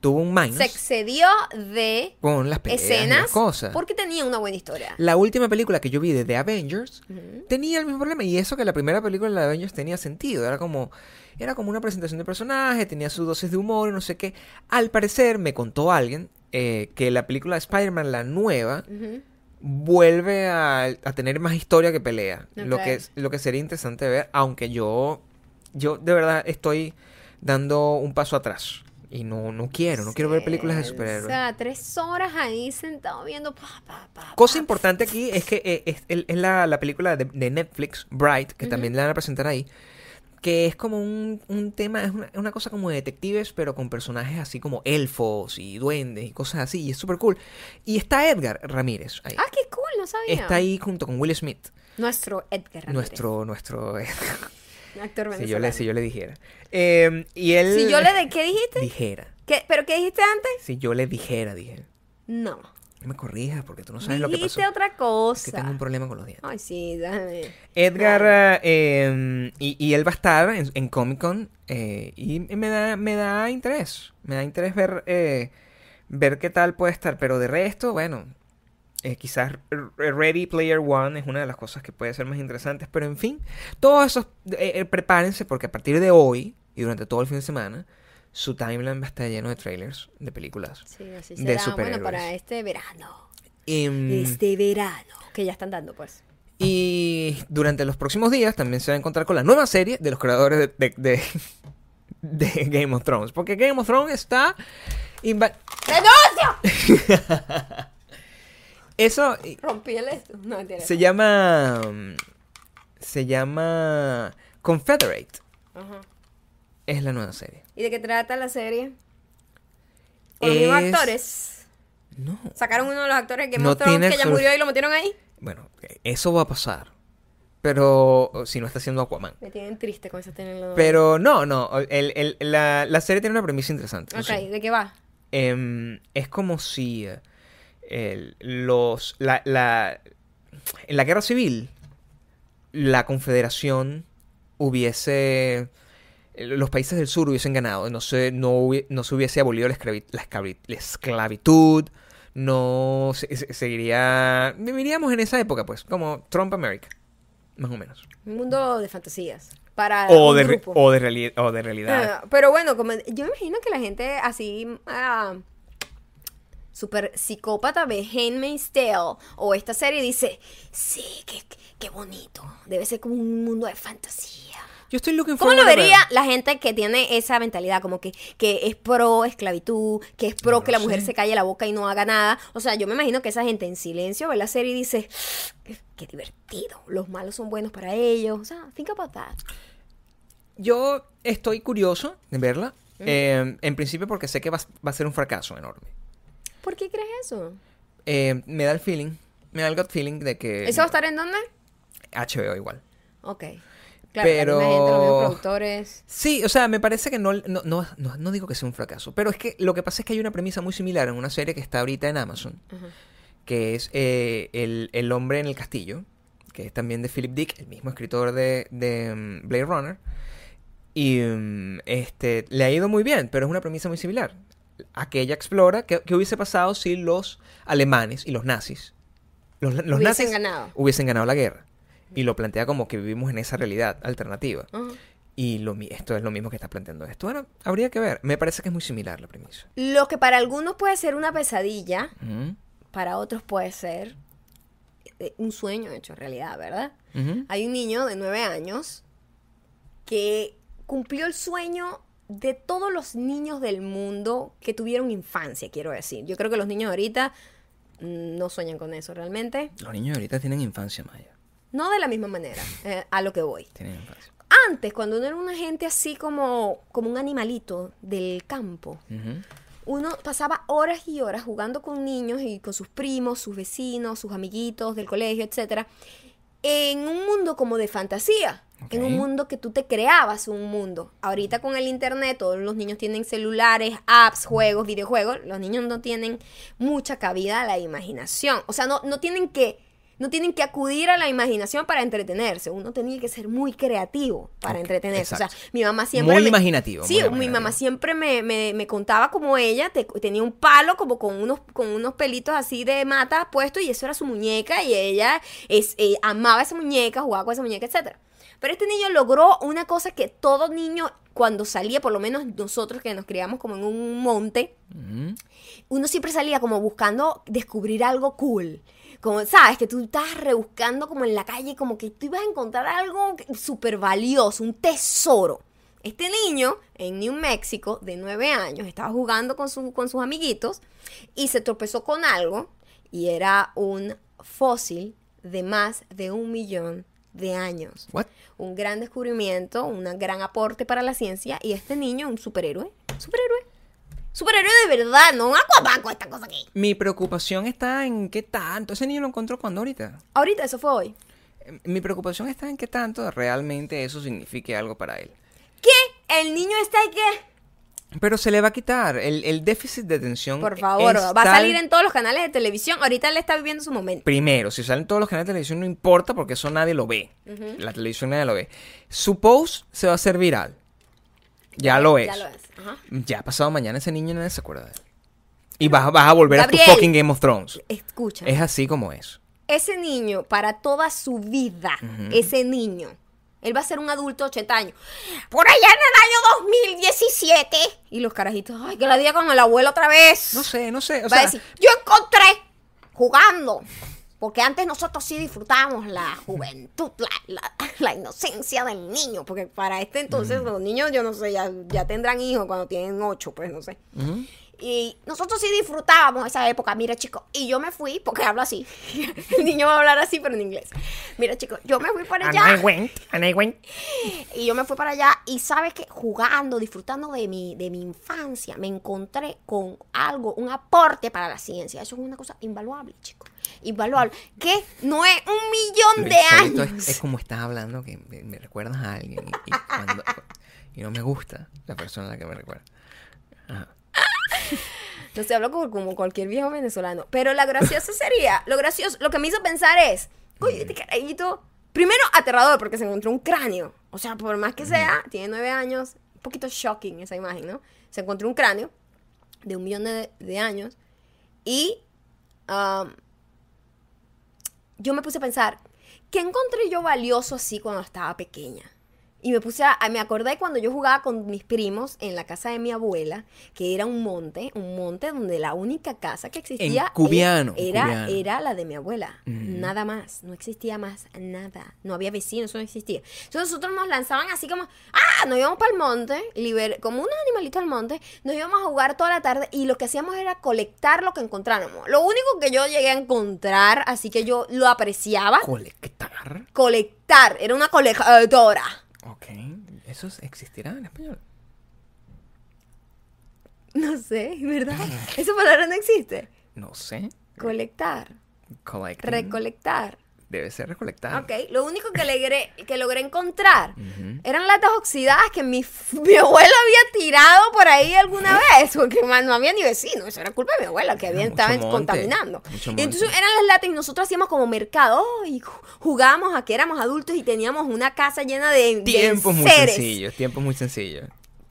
tuvo un minus Se excedió de con las peleas y las escenas cosas. porque tenía una buena historia. La última película que yo vi de The Avengers tenía el mismo problema. Y eso que la primera película de The Avengers tenía sentido. Era como, era como una presentación de personaje, tenía su dosis de humor y no sé qué. Al parecer, me contó alguien eh, que la película de Spider-Man, la nueva, vuelve a, a tener más historia que pelea. Lo, que, es- lo que sería interesante ver, aunque yo, yo de verdad estoy dando un paso atrás. Y no, no quiero, no quiero ver películas de superhéroes. O sea, tres horas ahí sentado viendo. Pa, pa, pa, Cosa importante aquí es que eh, es, la, la película de, de Netflix, Bright, que también la van a presentar ahí, que es como un, un tema, es una, una cosa como de detectives, pero con personajes así como elfos y duendes y cosas así, y es súper cool. Y está Edgar Ramírez ahí. Ah, qué cool, no sabía. está ahí junto con Will Smith, Nuestro Edgar Ramírez. nuestro, nuestro Edgar, actor si yo, le, si yo le dijera. Eh, y él... Si yo le de qué dijiste? Dijera. ¿Qué? ¿Pero qué dijiste antes? Si yo le dijera, dije. No. No me corrijas porque tú no sabes lo que pasó. dijiste otra cosa. que tengo un problema con los dientes. Ay, sí, déjame. Edgar, eh, y, y él va a estar en, en Comic Con eh, y me da, me da interés, me da interés ver, eh, ver qué tal puede estar, pero de resto, bueno, eh, quizás Ready Player One es una de las cosas que puede ser más interesantes, pero en fin, todos esos, eh, eh, prepárense porque a partir de hoy y durante todo el fin de semana, su timeline va a estar lleno de trailers de películas. Sí, así De será. Bueno, superhéroes. para este verano. Mm, Este verano. Que ya están dando, pues. Y durante los próximos días también se va a encontrar con la nueva serie de los creadores de, de, de- de Game of Thrones. Porque Game of Thrones está... ¡Renuncio! Eso Rompí el esto. No, entiendo. se llama... mm, Se llama Confederate. Ajá. Es la nueva serie. ¿Y de qué trata la serie? ¿Con los mismos Es- actores? No. ¿Sacaron uno de los actores No Thrones tiene que ya murió y lo metieron ahí? Bueno, eso va a pasar. Pero si no está haciendo Aquaman. Me tienen triste con esa telenovela. Pero no, no. el- el- la, la serie tiene una premisa interesante. eso Ok. ¿de qué va? Em, es como si eh, el- los la, la- en la guerra civil la confederación hubiese los países del sur hubiesen ganado no se no, hubie- no se hubiese abolido la, esclavi- la esclavi- la esclavitud no se- se- seguiría viviríamos en esa época pues como Trump America más o menos Un mundo de fantasías. Para o de, re- o de reali- o de realidad pero bueno, como, yo me imagino que la gente así ah, super psicópata ve Handmaid's Tale o esta serie y dice, sí, qué, qué bonito, debe ser como un mundo de fantasía. Yo estoy looking ¿Cómo lo vería la gente que tiene esa mentalidad? Como que, que es pro esclavitud, que es pro No que la mujer sé. se calle la boca y no haga nada. O sea, yo me imagino que esa gente en silencio ve la serie y dice, qué, divertido, los malos son buenos para ellos. O sea, think about that. Yo estoy curioso de verla. eh, en principio porque sé que va, va a ser un fracaso enorme. ¿Por qué crees eso? Eh, me da el feeling, me da el gut feeling de que... ¿Eso va a estar en dónde? HBO igual. Ok. Claro, Pero- gente, los productores. Sí, o sea, me parece que no, no, no, no, no digo que sea un fracaso, pero es que lo que pasa es que hay una premisa muy similar en una serie que está ahorita en Amazon, que es eh, el, el hombre en el castillo, que es también de Philip Dick, el mismo escritor de, de mm, Blade Runner. Y mm, este, le ha ido muy bien, pero es una premisa muy similar. Aquella explora qué, qué hubiese pasado si los alemanes y los nazis, los, los Hubiesen nazis ganado. hubiesen ganado la guerra. Y lo plantea como que vivimos en esa realidad alternativa. Y lo, esto es lo mismo que está planteando esto. Bueno, habría que ver. Me parece que es muy similar la premisa. Lo que para algunos puede ser una pesadilla, para otros puede ser eh, un sueño hecho realidad, ¿verdad? Hay un niño de nueve años que cumplió el sueño de todos los niños del mundo que tuvieron infancia, quiero decir. Yo creo que los niños ahorita mm, no sueñan con eso realmente. Los niños ahorita tienen infancia, Maya. No de la misma manera, eh, a lo que voy. Tienen infancia. Antes, cuando uno era una gente así como, como un animalito del campo, uno pasaba horas y horas jugando con niños y con sus primos, sus vecinos, sus amiguitos del colegio, etcétera, en un mundo como de fantasía, en un mundo que tú te creabas un mundo. Ahorita con el internet todos los niños tienen celulares, apps, juegos, videojuegos, los niños no tienen mucha cabida a la imaginación, o sea, no, no tienen que no tienen que acudir a la imaginación para entretenerse. Uno tenía que ser muy creativo para entretenerse. O sea, mi mamá siempre. Muy me- imaginativo, Sí, muy mi mamá siempre me, me- me contaba como ella te- tenía un palo como con unos, con unos pelitos así de mata puesto y eso era su muñeca y ella es, eh, amaba esa muñeca, jugaba con esa muñeca, etcétera. Pero este niño logró una cosa que todo niño cuando salía, por lo menos nosotros que nos criamos como en un monte, Ujú. uno siempre salía como buscando descubrir algo cool. Como, sabes, que tú estabas rebuscando como en la calle, como que tú ibas a encontrar algo súper valioso, un tesoro. Este niño en New Mexico, de nueve años, estaba jugando con, su- con sus amiguitos y se tropezó con algo y era un fósil de más de un millón de años. What? Un gran descubrimiento, un gran aporte para la ciencia y este niño, un superhéroe, superhéroe. Superhéroe de verdad, no un acuapaco esta cosa aquí. Mi preocupación está en qué tanto. Ese niño lo encontró cuando ahorita. Ahorita, eso fue hoy. Eh, Mi preocupación está en qué tanto realmente eso signifique algo para él. ¿Qué? El niño está ahí que... Pero se le va a quitar. El, el déficit de atención. Por favor, va a salir en todos los canales de televisión. Ahorita él está viviendo su momento. Primero, si salen todos los canales de televisión no importa porque eso nadie lo ve. La televisión nadie lo ve. Su post se va a hacer viral. Ya lo es. Ya lo es. Ajá. Ya pasado mañana ese niño nadie se acuerda de él. Y vas, vas a volver a tu fucking Game of Thrones. Escucha. Es así como es. Ese niño, para toda su vida, ese niño, él va a ser un adulto de 80 años. Por allá en el año 2017. Y los carajitos, ay, que la diga con el abuelo otra vez. No sé, no sé. O va sea, a decir, yo encontré jugando. Porque antes nosotros sí disfrutábamos la juventud, la, la- la inocencia del niño. Porque para este entonces los niños, yo no sé, ya, ya tendrán hijos cuando tienen ocho, pues no sé. Y nosotros sí disfrutábamos esa época. Mira, chicos, y yo me fui, porque hablo así. El niño va a hablar así, pero en inglés. Mira, chicos, yo me fui para And allá. I went, and I went. Y yo me fui para allá y sabes que jugando, disfrutando de mi, de mi infancia, me encontré con algo, un aporte para la ciencia. Eso es una cosa invaluable, chicos. Invaluable. Que no es un millón de años. Es, es como estás hablando que me, me recuerdas a alguien y, y cuando- y no me gusta la persona a la que me recuerda. Ajá. No sé, hablo como, como cualquier viejo venezolano. Pero la graciosa sería, lo gracioso, lo que me hizo pensar es, oye, este carajito, primero aterrador porque se encontró un cráneo. O sea, por más que sea, tiene nueve años, un poquito shocking esa imagen, ¿no? Se encontró un cráneo de un millón de, de años y um, yo me puse a pensar, ¿qué encontré yo valioso así cuando estaba pequeña? Y me puse a, me acordé cuando yo jugaba con mis primos en la casa de mi abuela, que era un monte, un monte donde la única casa que existía En Cubiano, era, Cubiano. era la de mi abuela. Nada más, no existía más nada. No había vecinos, eso no existía. Entonces nosotros nos lanzaban así como, ah, nos íbamos para el monte, liber- como unos animalitos al monte, nos íbamos a jugar toda la tarde y lo que hacíamos era colectar lo que encontráramos. Lo único que yo llegué a encontrar, así que yo lo apreciaba, Colectar. colectar, era una colectora. Ok. ¿Eso existirá en español? No sé, ¿verdad? Esa palabra no existe. No sé. Colectar, Collecting. recolectar. Debe ser recolectar. Ok, lo único que logré, que logré encontrar eran latas oxidadas que mi, mi abuela había tirado por ahí alguna vez, porque man, no había ni vecino, eso era culpa de mi abuela que había mucho estaba monte, contaminando. Y entonces eran las latas y nosotros hacíamos como mercado oh, y ju- jugábamos a que éramos adultos y teníamos una casa llena de, de Tiempos muy sencillos, tiempos muy sencillos.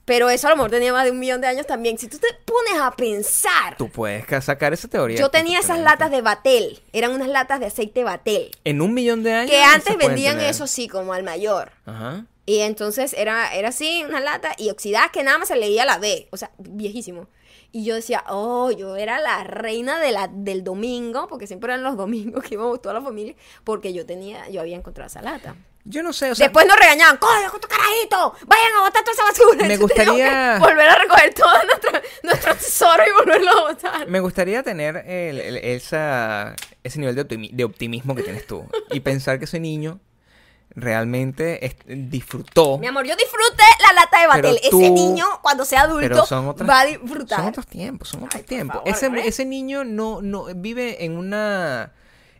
Pero eso a lo mejor tenía más de un millón de años también. Si tú te pones a pensar, Tú puedes ca- sacar esa teoría. yo tenía esas latas de Batel, eran unas latas de aceite Batel, En un millón de años. que antes vendían eso así como al mayor. Ajá. Y entonces era, era así, una lata, y oxidadas que nada más se leía la B, o sea, viejísimo. Y yo decía, oh, yo era la reina de la, del domingo, porque siempre eran los domingos que íbamos toda la familia, porque yo tenía, yo había encontrado esa lata. Yo no sé, o sea, Después nos regañaban, coño, con tu carajito, vayan a botar toda esa basura. Me Entonces gustaría- volver a recoger todo nuestro, nuestro tesoro y volverlo a botar. me gustaría tener el- el- esa, ese nivel de, optimi- de optimismo que tienes tú. y pensar que ese niño realmente es- disfrutó. Mi amor, yo disfruté la lata de Batel. Tú- Ese niño, cuando sea adulto, otras, va a disfrutar. Son otros tiempos, son otros Ay, tiempos. favor, ese, hombre. ese niño no, no vive en una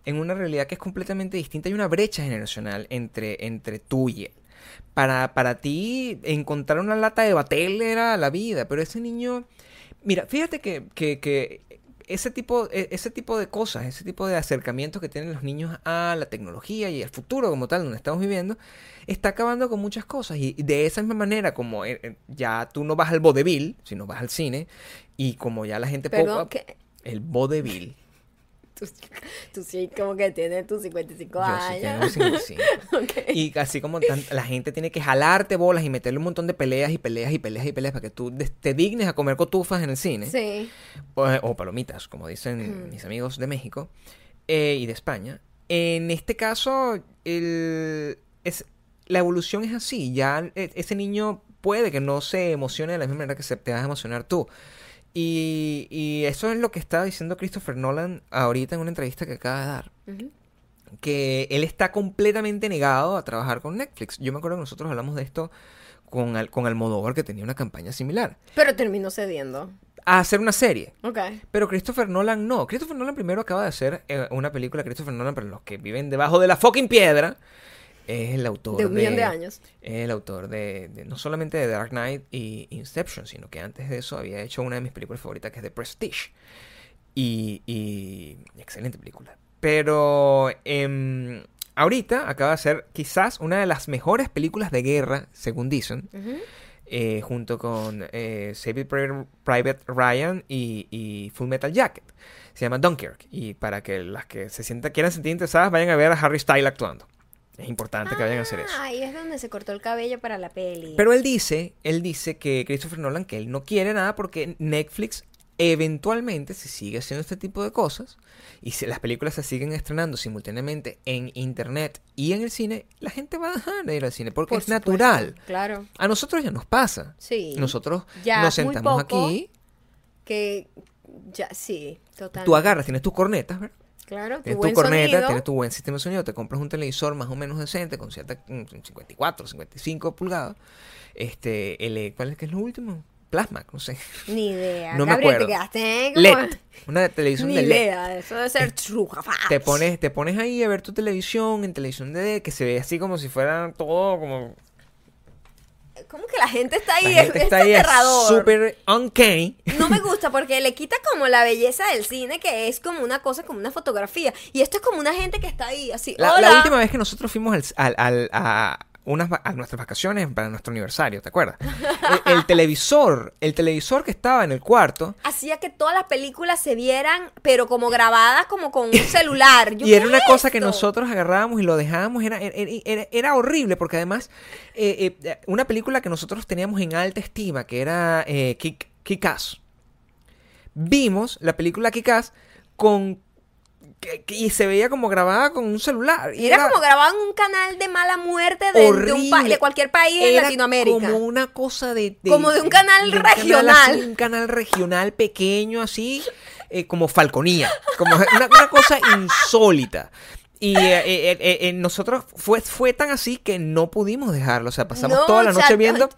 en una realidad que es completamente distinta. Hay una brecha generacional entre, entre tú y él. Para, para ti, encontrar una lata de batel era la vida, pero ese niño. Mira, fíjate que, que, que ese, tipo, e- ese tipo de cosas, ese tipo de acercamientos que tienen los niños a la tecnología y al futuro como tal, donde estamos viviendo, está acabando con muchas cosas. Y de esa misma manera, como eh, eh, ya tú no vas al vodevil, sino vas al cine, y como ya la gente Perdón, que El vodevil. Tú, tú sí como que tienes tus 55 Yo sí años. tengo 55. Ok. Y así como tan- la gente tiene que jalarte bolas y meterle un montón de peleas y peleas y peleas y peleas para que tú te dignes a comer cotufas en el cine. Sí. O, o palomitas, como dicen Ujú. mis amigos de México eh, y de España. En este caso, el, es, la evolución es así. Ya e- ese niño puede que no se emocione de la misma manera que se te vas a emocionar tú. Y, y eso es lo que estaba diciendo Christopher Nolan ahorita en una entrevista que acaba de dar. Que él está completamente negado a trabajar con Netflix. Yo me acuerdo que nosotros hablamos de esto con, Al- con Almodóvar, que tenía una campaña similar. Pero terminó cediendo. A hacer una serie. Ok. Pero Christopher Nolan no. Christopher Nolan primero acaba de hacer eh, una película. Christopher Nolan, para los que viven debajo de la fucking piedra, es el autor De un millón de años. Es el autor de, de- no solamente de Dark Knight y Inception, sino que antes de eso había hecho una de mis películas favoritas que es The Prestige. Y, y excelente película. Pero em, ahorita acaba de hacer quizás una de las mejores películas de guerra, según dicen eh, junto con eh, Private Ryan y, y Full Metal Jacket. Se llama Dunkirk. Y para que las que se sientan, quieran sentir interesadas, vayan a ver a Harry Styles actuando. Es importante que vayan a hacer eso. Ah, ahí es donde se cortó el cabello para la peli. Pero él dice, él dice que Christopher Nolan, que él no quiere nada porque Netflix eventualmente, si sigue haciendo este tipo de cosas, y si las películas se siguen estrenando simultáneamente en internet y en el cine, la gente va a dejar de ir al cine porque Por es supuesto, natural. Claro. A nosotros ya nos pasa. Sí. Nosotros Ya nos muy sentamos poco. aquí, Que ya, sí, total. tú agarras, tienes tus cornetas, ¿verdad? Claro, tu Tienes tu buen corneta, sonido. tienes tu buen sistema de sonido, te compras un televisor más o menos decente con cierta mm, 54, 55 pulgadas. Este, el, ¿cuál es que es lo último? Plasma, no sé. Ni idea. No me acuerdo. te quedaste como- LED, una televisión Ni de LED. idea, eso debe ser truja. Te pones, te pones ahí a ver tu televisión en televisión de LED, que se ve así como si fuera todo como ¿Cómo que la gente está ahí? la Es, gente es está ahí aterrador. súper uncanny. No me gusta porque le quita como la belleza del cine, que es como una cosa, como una fotografía. Y esto es como una gente que está ahí, así. La, Hola. la última vez que nosotros fuimos al, al- al- a unas a nuestras vacaciones para nuestro aniversario, ¿te acuerdas? El, el televisor, el televisor que estaba en el cuarto, Hacía que todas las películas se vieran, pero como grabadas como con un celular. Yo, y era ¿qué una es cosa que nosotros agarrábamos y lo dejábamos, era, era, era- era horrible, porque además, eh, eh, una película que nosotros teníamos en alta estima, que era eh, Kick, Kick-Ass. Vimos la película Kick-Ass con... que- que- y se veía como grabada con un celular. Y era, como grabado en un canal de mala muerte de, de un pa- de cualquier país en Era Latinoamérica. Como una cosa de. Como de un canal de un regional. así, un canal regional pequeño, así, eh, como Falconía. Como una, una cosa insólita. Y eh, eh, nosotros fue, fue tan así que no pudimos dejarlo. O sea, pasamos No, toda la noche viendo.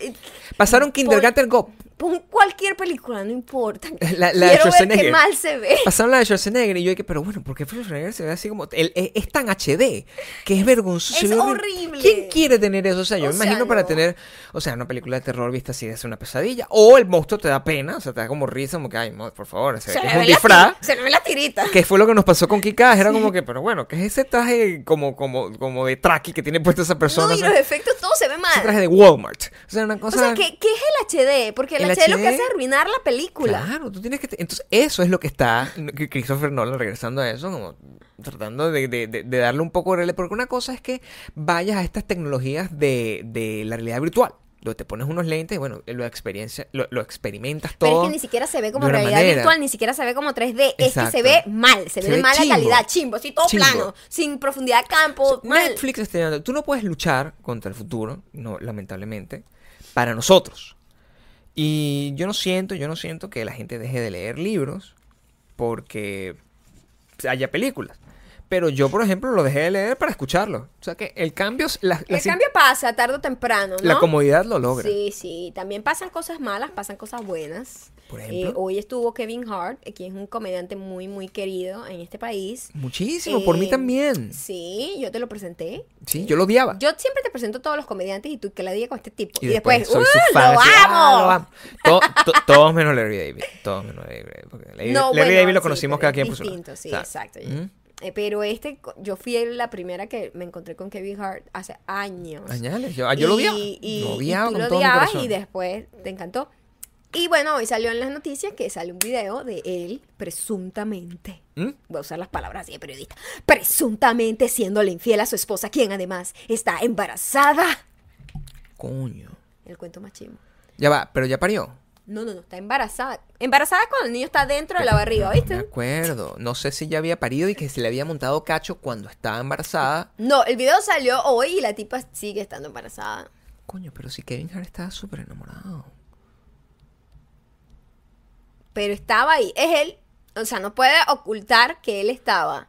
Pasaron Kindergarten Cop. Pon cualquier película, no importa. La- la de Quiero ver qué mal se ve. Pasaron la de Schwarzenegger y yo dije, pero bueno, ¿por qué Schwarzenegger se ve así como... el- es, es tan HD que es vergonzoso. Es horrible. ¿Quién quiere tener eso? O sea, yo O me sea, imagino para tener, o sea, una película de terror vista así es una pesadilla. O el monstruo te da pena, o sea, te da como risa, como que, ay, por favor, se ve que es un disfraz. Se le ve la tirita. Que fue lo que nos pasó con Kikaz, era como que, pero bueno, ¿qué es ese traje como, como, como de traqui que tiene puesta esa persona? No, y los efectos se ve mal. traje de Walmart. O sea, una O cosa... sea, ¿qué, qué es el HD? Porque el, El HD, lo que hace es arruinar la película. Claro, tú tienes que... te- Entonces, eso es lo que está Christopher Nolan regresando a eso, como tratando de, de- de- de darle un poco de Porque una cosa es que vayas a estas tecnologías de, de la realidad virtual, te pones unos lentes y, bueno, lo, experiencia, lo, lo experimentas Pero todo. es que ni siquiera se ve como realidad manera. virtual, ni siquiera se ve como 3D. Es que Exacto. se ve mal, se, Se ve de mala chimbo. calidad, chimbo, así todo Chimbo. plano, sin profundidad de campo, mal. Netflix está dando- Tú no puedes luchar contra el futuro, no, lamentablemente, para nosotros. Y yo no siento, yo no siento que la gente deje de leer libros porque haya películas. Pero yo, por ejemplo, lo dejé de leer para escucharlo. O sea que el cambio, la, la El cambio pasa tarde o temprano, ¿no? la comodidad lo logra. Sí, sí. También pasan cosas malas, pasan cosas buenas. Por Eh, ejemplo. hoy estuvo Kevin Hart, eh, quien es un comediante muy, muy querido en este país. Muchísimo, por mí Eh, también. Sí, yo te lo presenté. Sí, yo lo odiaba. Yo siempre te presento a todos los comediantes y tú que la diga con este tipo. y, Y, después, después, soy ¡uh, su fan. ¡Lo así, amo! "Ah, lo amo". To- to- todos menos Larry David. Todos menos Larry David. porque Larry, No, Larry bueno, David lo sí, conocimos pero cada quien por su lado. sí, O sea, exacto. ujú. Eh, pero este, yo fui la primera que me encontré con Kevin Hart hace años. Añales, yo, ah, yo lo odiaba. Y, lo y tú con lo todo odiabas y después te encantó. Y bueno, hoy salió en las noticias que sale un video de él presuntamente. ¿Mm? Voy a usar las palabras así de periodista. Presuntamente siéndole infiel a su esposa, quien además está embarazada. Coño. El cuento más chimo. Ya va, pero ya parió. No, no, no, está embarazada. Embarazada cuando el niño está dentro de la barriga, ¿viste? Me acuerdo. No sé si ya había parido y que se le había montado cacho cuando estaba embarazada. No, el video salió hoy y la tipa sigue estando embarazada. Coño, pero si Kevin Hart estaba súper enamorado. Pero estaba ahí. Es él. O sea, no puede ocultar que él estaba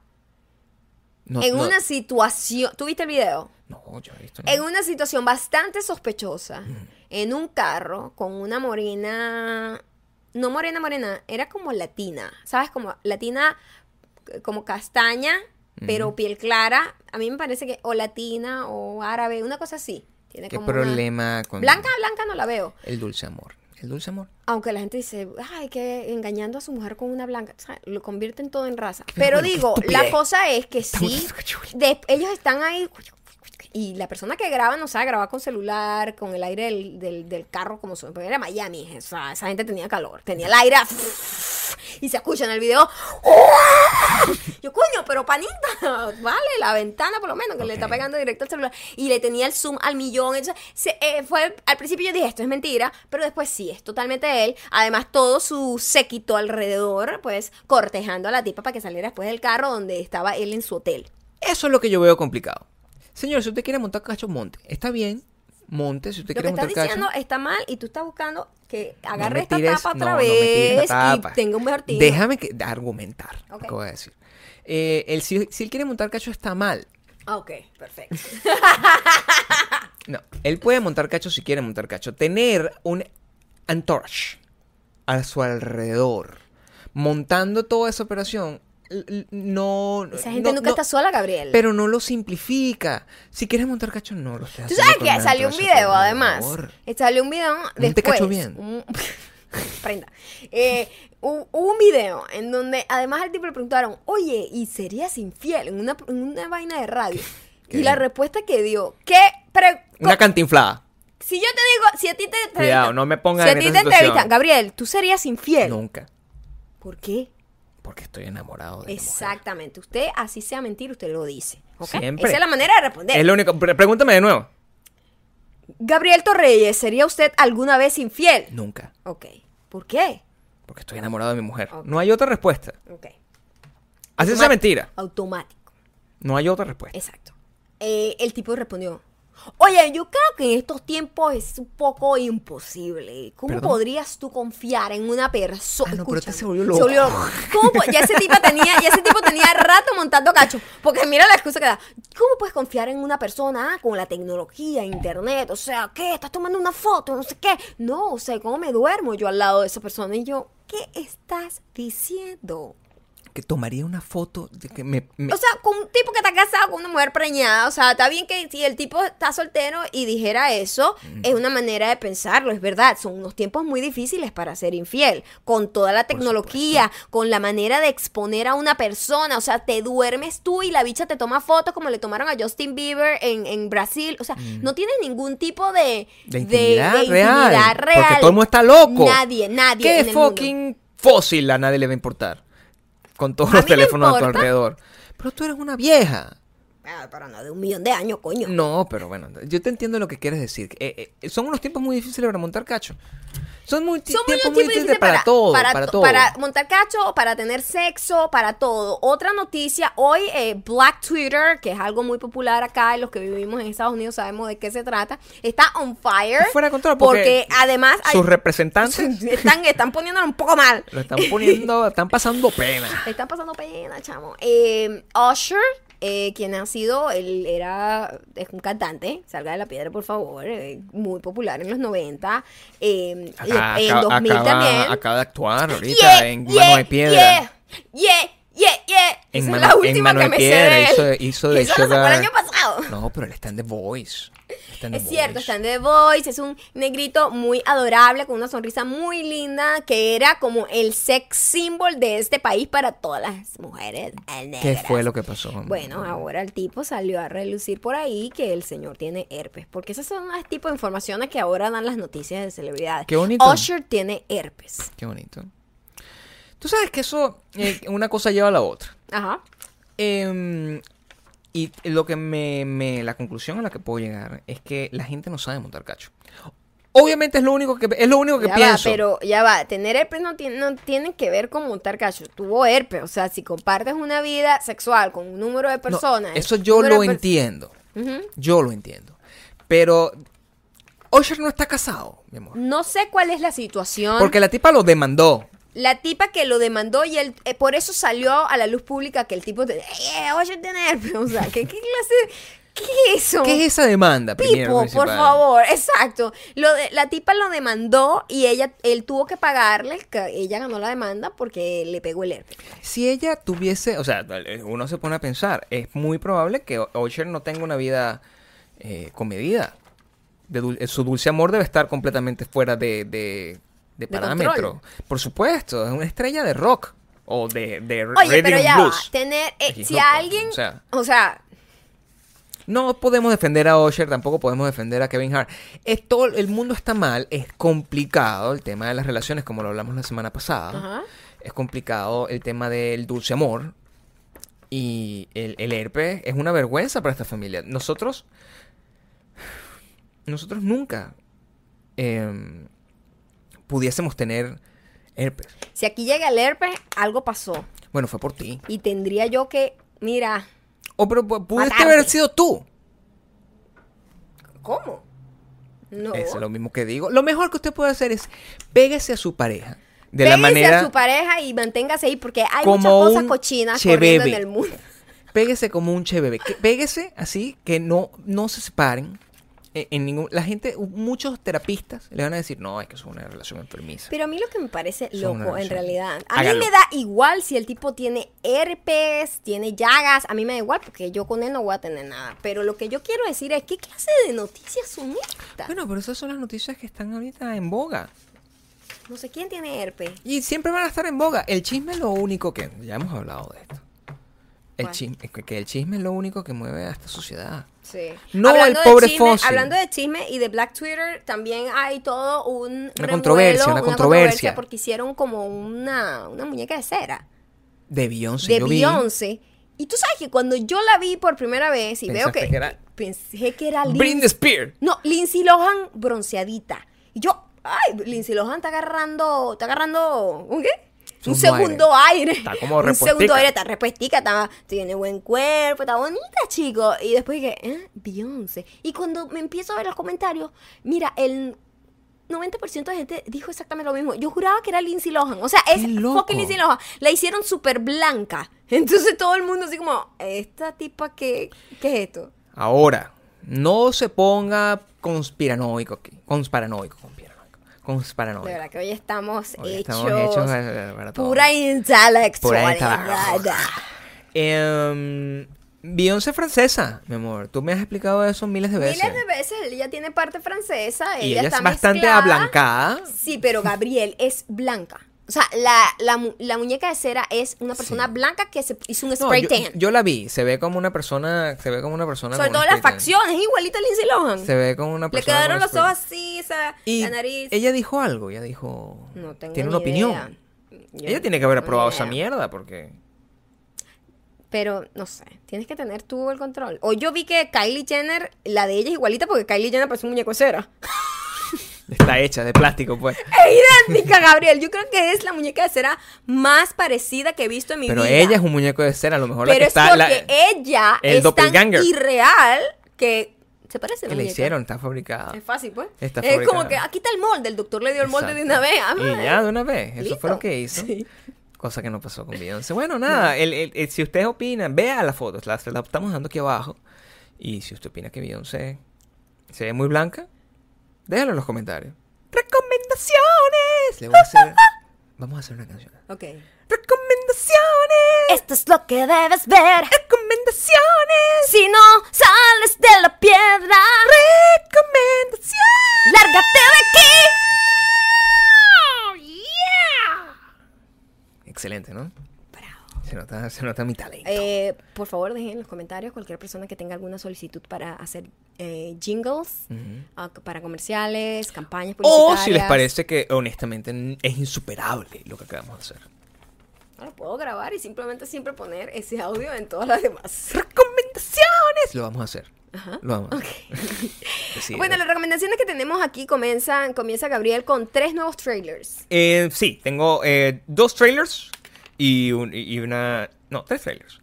No, en no, una situación. ¿Tú viste el video? No, yo he visto. En una situación bastante sospechosa. En un carro con una morena. No morena, morena. Era como latina. ¿Sabes? Como latina. Como castaña. Pero piel clara. A mí me parece que. O latina o árabe. Una cosa así. Tiene ¿Qué como una- problema con Blanca, blanca no la veo. el dulce amor? El dulce amor. Aunque la gente dice, ay, que engañando a su mujer con una blanca, o sea, lo convierten todo en raza. Pero digo, la cosa es que sí, de- ellos están ahí y la persona que graba no sabe grabar con celular, con el aire del, del- del carro como su... Porque era Miami, o sea, esa gente tenía calor, tenía el aire y se escucha en el video. Yo, coño, pero panita, vale, la ventana por lo menos, que le está pegando directo al celular. Y le tenía el zoom al millón. Entonces, se- eh, fue, al principio yo dije, esto es mentira, pero después sí, es totalmente él. Además, todo su séquito alrededor, pues, cortejando a la tipa para que saliera después del carro donde estaba él en su hotel. Eso es lo que yo veo complicado. Señor, si usted quiere montar cacho, monte. Está bien, monte. Si usted Lo que quiere estás montar diciendo cacho. está mal y tú estás buscando que agarre me esta tires- tapa otra no, no me tires vez tapa. y tenga un mejor tiro. Déjame que, argumentar lo Ok. que voy a decir. Eh, el, si, si él quiere montar cacho, está mal. Ah, Ok, perfecto. No, él puede montar cacho si quiere montar cacho. Tener un entourage a su alrededor, montando toda esa operación, no... Esa gente no- nunca no- está sola, Gabriel. Pero no lo simplifica. Si quieres montar cacho, no lo estés Tú sabes que un salió un video, además. Eh, Salió un video después. te cacho bien. un- Prenda. Eh, hu- hubo un video en donde además al tipo le preguntaron, oye, ¿y serías infiel en una, en una vaina de radio? Qué Y la respuesta que dio, qué pre- Una cantinflada. si yo te digo, si a ti te entrevistan, Cuidado, no me pongas si a ti te entrevistan, Gabriel, tú serías infiel. Nunca. ¿Por qué? Porque estoy enamorado de la mujer. Exactamente. Usted, así sea mentir, usted lo dice. Siempre. Esa es la manera de responder. Es lo único. pre- Pregúntame de nuevo. Gabriel Torreyes, ¿sería usted alguna vez infiel? Nunca. Ok. ¿Por qué? Porque estoy enamorado de mi mujer. No hay otra respuesta. Ok. Así sea mentira. Automático. No hay otra respuesta. Exacto. Eh, el tipo respondió, oye, yo creo que en estos tiempos es un poco imposible. ¿Cómo ¿Perdón? podrías tú confiar en una persona? Ah, no, pero este Escúchame, se volvió loco. ¿Cómo ya ese tipo tenía, ya ese tipo tenía rato montando cacho. Porque mira la excusa que da. ¿Cómo puedes confiar en una persona ah, con la tecnología, internet? O sea, ¿qué? ¿Estás tomando una foto? No sé qué. No, o sea, ¿cómo me duermo yo al lado de esa persona? Y yo, ¿qué estás diciendo? Que tomaría una foto de que me. me- O sea, con un tipo que está casado con una mujer preñada, o sea, está bien que si el tipo está soltero y dijera eso, es una manera de pensarlo, es verdad, son unos tiempos muy difíciles para ser infiel, con toda la tecnología, con la manera de exponer a una persona, o sea, te duermes tú y la bicha te toma fotos como le tomaron a Justin Bieber en, en Brasil, o sea, no tienes ningún tipo de, de intimidad, de real, intimidad Porque real. todo el mundo está loco. Nadie, nadie. ¿Qué en el mundo. fucking fósil a nadie le va a importar? Con todos los teléfonos a tu alrededor. Pero tú eres una vieja. Ah, pero no, de un millón de años, coño. No, pero bueno, yo te entiendo lo que quieres decir. Eh, eh, son unos tiempos muy difíciles para montar cacho. Son muy Son muy, tiempos muy muy difíciles para, todo, para, to- todo. para montar cacho, para tener sexo, para todo. Otra noticia, hoy eh, Black Twitter, que es algo muy popular acá, los que vivimos en Estados Unidos sabemos de qué se trata, está on fire. Fuera de control porque, porque además hay- Sus representantes están, están poniéndolo un poco mal. lo están poniendo, están pasando pena. Están pasando pena, chamo. Usher, eh, quien ha sido, él era, es un cantante, salga de la piedra por favor, eh, muy popular en los 90, eh, Acá- en acá- 2000 acaba, también. acaba de actuar ahorita Yeah, en yeah, Mano de Piedra. Yeah, yeah, yeah, yeah. En Esa Mano- es la en última Mano que de me Piedra sé de hizo- él. hizo de Eso lo sacó Sugar- el año pasado. No, pero él está en The Voice. Es cierto, está en The Voice, es un negrito muy adorable, con una sonrisa muy linda, que era como el sex symbol de este país para todas las mujeres ¿Qué fue lo que pasó? Bueno, ahora el tipo salió a relucir por ahí que el señor tiene herpes, porque esas son las tipos de informaciones que ahora dan las noticias de celebridades. Qué bonito. Usher tiene herpes. Qué bonito. Tú sabes que eso, eh, una cosa lleva a la otra. Ajá. Em, y lo que me, me- la conclusión a la que puedo llegar es que la gente no sabe montar cacho. Obviamente es lo único que es lo único que Ya va, pero ya va, tener herpes no tiene, no tiene que ver con montar cacho. Tuvo herpes, o sea, si compartes una vida sexual con un número de No, personas. eso yo lo entiendo. Yo lo entiendo. Pero Usher no está casado, mi amor. No sé cuál es la situación. Porque la tipa lo demandó. La tipa que lo demandó y él, eh, por eso salió a la luz pública que el tipo te, eh, oye, tiene herpes. O sea, ¿qué, qué clase? ¿Qué es eso? ¿Qué es esa demanda? Pipo, por favor, exacto. Lo de, la tipa lo demandó y ella, él tuvo que pagarle, que ella ganó la demanda porque le pegó el herpes. Si ella tuviese, o sea, uno se pone a pensar, es muy probable que Usher no tenga una vida eh, comedida. De dul- su dulce amor debe estar completamente fuera de, de, de parámetro. Por supuesto, es una estrella de rock o de, de Oye, pero ya va, tener, eh, si no, alguien, o sea. o sea, No podemos defender a Usher, tampoco podemos defender a Kevin Hart. Es todo, el mundo está mal, es complicado el tema de las relaciones, como lo hablamos la semana pasada. Es complicado el tema del dulce amor. Y el, el herpes es una vergüenza para esta familia. Nosotros. Nosotros nunca em, pudiésemos tener herpes. si aquí llega el herpes, algo pasó. Bueno, fue por ti. Y tendría yo que, mira, O pero pu- pudiste Matarte. haber sido tú. ¿cómo? No. Eso es lo mismo que digo. Lo mejor que usted puede hacer es pégese a su pareja. De la Pégase manera. a su pareja y manténgase ahí porque hay muchas cosas cochinas chebebe. corriendo en el mundo. Pégese como un che bebé. Que- Pégese así que no, no se separen. En, en ningún, la gente, muchos terapistas le van a decir, no, es que eso es una relación enfermiza. Pero a mí lo que me parece loco, en realidad, a Hágalo. mí me da igual si el tipo tiene herpes, tiene llagas, a mí me da igual porque yo con él no voy a tener nada. Pero lo que yo quiero decir es, ¿qué clase de noticias son estas? Bueno, pero esas son las noticias que están ahorita en boga. No sé quién tiene herpes. Y siempre van a estar en boga. El chisme es lo único que... Ya hemos hablado de esto. El ¿Cuál? chisme, que, el chisme es lo único que mueve a esta sociedad. Sí. No, Hablando el pobre chisme-. Hablando de chisme y de Black Twitter, también hay todo un Una revuelo, controversia, una controversia. porque hicieron como una, una muñeca de cera De Beyoncé, de yo vi. Beyoncé. Y tú sabes que cuando yo la vi por primera vez y veo que, que era- pensé que era Lindsay, Spears. no, Lindsay Lohan bronceadita. Y yo, ay, Lindsay Lohan está agarrando, está agarrando, ¿un qué? Un Segundo aire. Está como Un repuestica. segundo aire, está repuestica, está, tiene buen cuerpo, está bonita, chico. Y después dije, ¿eh? Beyoncé. Y cuando me empiezo a ver los comentarios, mira, el 90% de gente dijo exactamente lo mismo. Yo juraba que era Lindsay Lohan. O sea, es fucking Lindsay Lohan. La hicieron súper blanca. Entonces todo el mundo así como, ¿esta tipa qué, qué es esto? Ahora, no se ponga conspiranoico aquí. Conspiranoico, conspiranoico. Conspiranoico. De verdad que hoy estamos Hoy hechos, estamos hechos eh, para todo. pura intelectualidad. Em, Beyoncé francesa, mi amor. Tú me has explicado eso miles de veces. Miles de veces ella tiene parte francesa. y ella ella está es bastante mezclada. ablancada. Sí, pero Gabriel es blanca. O sea, la, la, mu- la muñeca de cera es una persona Sí. blanca que se hizo un No, spray yo, tan. yo la vi, se ve como una persona, se ve como una persona Sobre todo las facciones, es igualita a Lindsay Lohan. Se ve como una Le persona. quedaron con los ojos así, esa, Y la nariz. ella dijo algo, ella dijo. no tengo tiene ni una opinión. Yo ella tiene que haber no aprobado esa mierda porque. Pero no sé, tienes que tener tú el control. O yo vi que Kylie Jenner, la de ella es igualita porque Kylie Jenner parece un muñeco de cera. Está hecha de plástico, pues. Es idéntica, Gabriel. Yo creo que es la muñeca de cera más parecida que he visto en mi Pero vida. ella es un muñeco de cera, a lo mejor la Pero que es está. porque la- ella el es tan doppelganger. irreal que se parece que la le hicieron, está fabricada. Es fácil, pues. Está es como que aquí está el molde. El doctor le dio el molde de una vez. Ah, Y ya de una vez. Eso listo. fue lo que hizo. Sí. Cosa que no pasó con Beyoncé. Bueno, nada. el- el- el- si ustedes opinan, vea las fotos. Las las estamos dando aquí abajo. Y si usted opina que Beyoncé se ve muy blanca, déjalo en los comentarios. ¡Recomendaciones! Le voy a hacer. Vamos a hacer una canción. Ok. ¡Recomendaciones! Esto es lo que debes ver. ¡Recomendaciones! Si no sales de la piedra, ¡Recomendaciones! lárgate de aquí. Excelente, ¿no? Se nota, se nota mi talento. Eh, por favor, dejen en los comentarios cualquier persona que tenga alguna solicitud para hacer eh, jingles, Ujú. ah, para comerciales, campañas publicitarias. O si les parece que honestamente es insuperable lo que acabamos de hacer. Lo puedo grabar y simplemente siempre poner ese audio en todas las demás. ¡Recomendaciones! Lo vamos a hacer. Ajá. Lo vamos a hacer. Sí, bueno, las recomendaciones que tenemos aquí comienzan, comienza Gabriel con tres nuevos trailers. Eh, sí, tengo eh, dos trailers y, un- y una... No, tres trailers.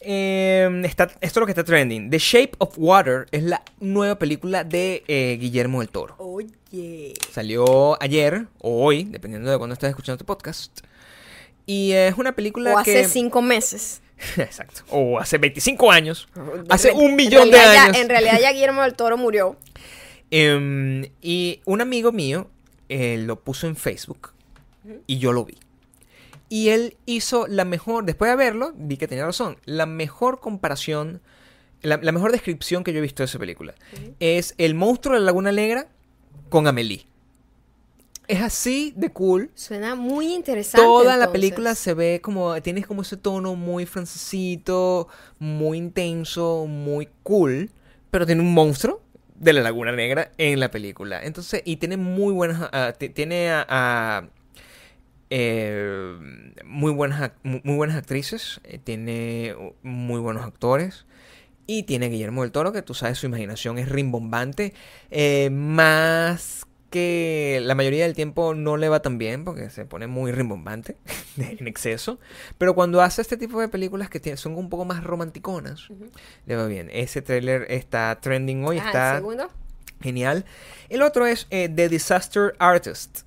Eh, está, esto es lo que está trending. The Shape of Water es la nueva película de eh, Guillermo del Toro. Oye. Salió ayer o hoy, dependiendo de cuándo estés escuchando este podcast. Y es una película O hace cinco meses. Exacto. O hace 25 años. De Hace un millón de ya- años. en realidad ya Guillermo del Toro murió. Em, y un amigo mío eh, lo puso en Facebook y yo lo vi. Y él hizo la mejor, después de verlo, vi que tenía razón, la mejor comparación, la, la mejor descripción que yo he visto de esa película. Es el monstruo de la Laguna Negra con Amelie. Es así de cool. Suena muy interesante. Toda la película se ve como, tienes como ese tono muy francesito, muy intenso, muy cool, pero tiene un monstruo de la Laguna Negra en la película. Entonces, y tiene muy buenas, ah, ti- tiene a, a, eh, muy, buenas, muy buenas actrices, eh, tiene muy buenos actores. Y tiene Guillermo del Toro, que tú sabes, su imaginación es rimbombante. eh, más que la mayoría del tiempo no le va tan bien, porque se pone muy rimbombante en exceso. Pero cuando hace este tipo de películas que son un poco más romanticonas, le va bien. Ese tráiler está trending hoy, Ajá, está el segundo. genial. El otro es The Disaster Artist.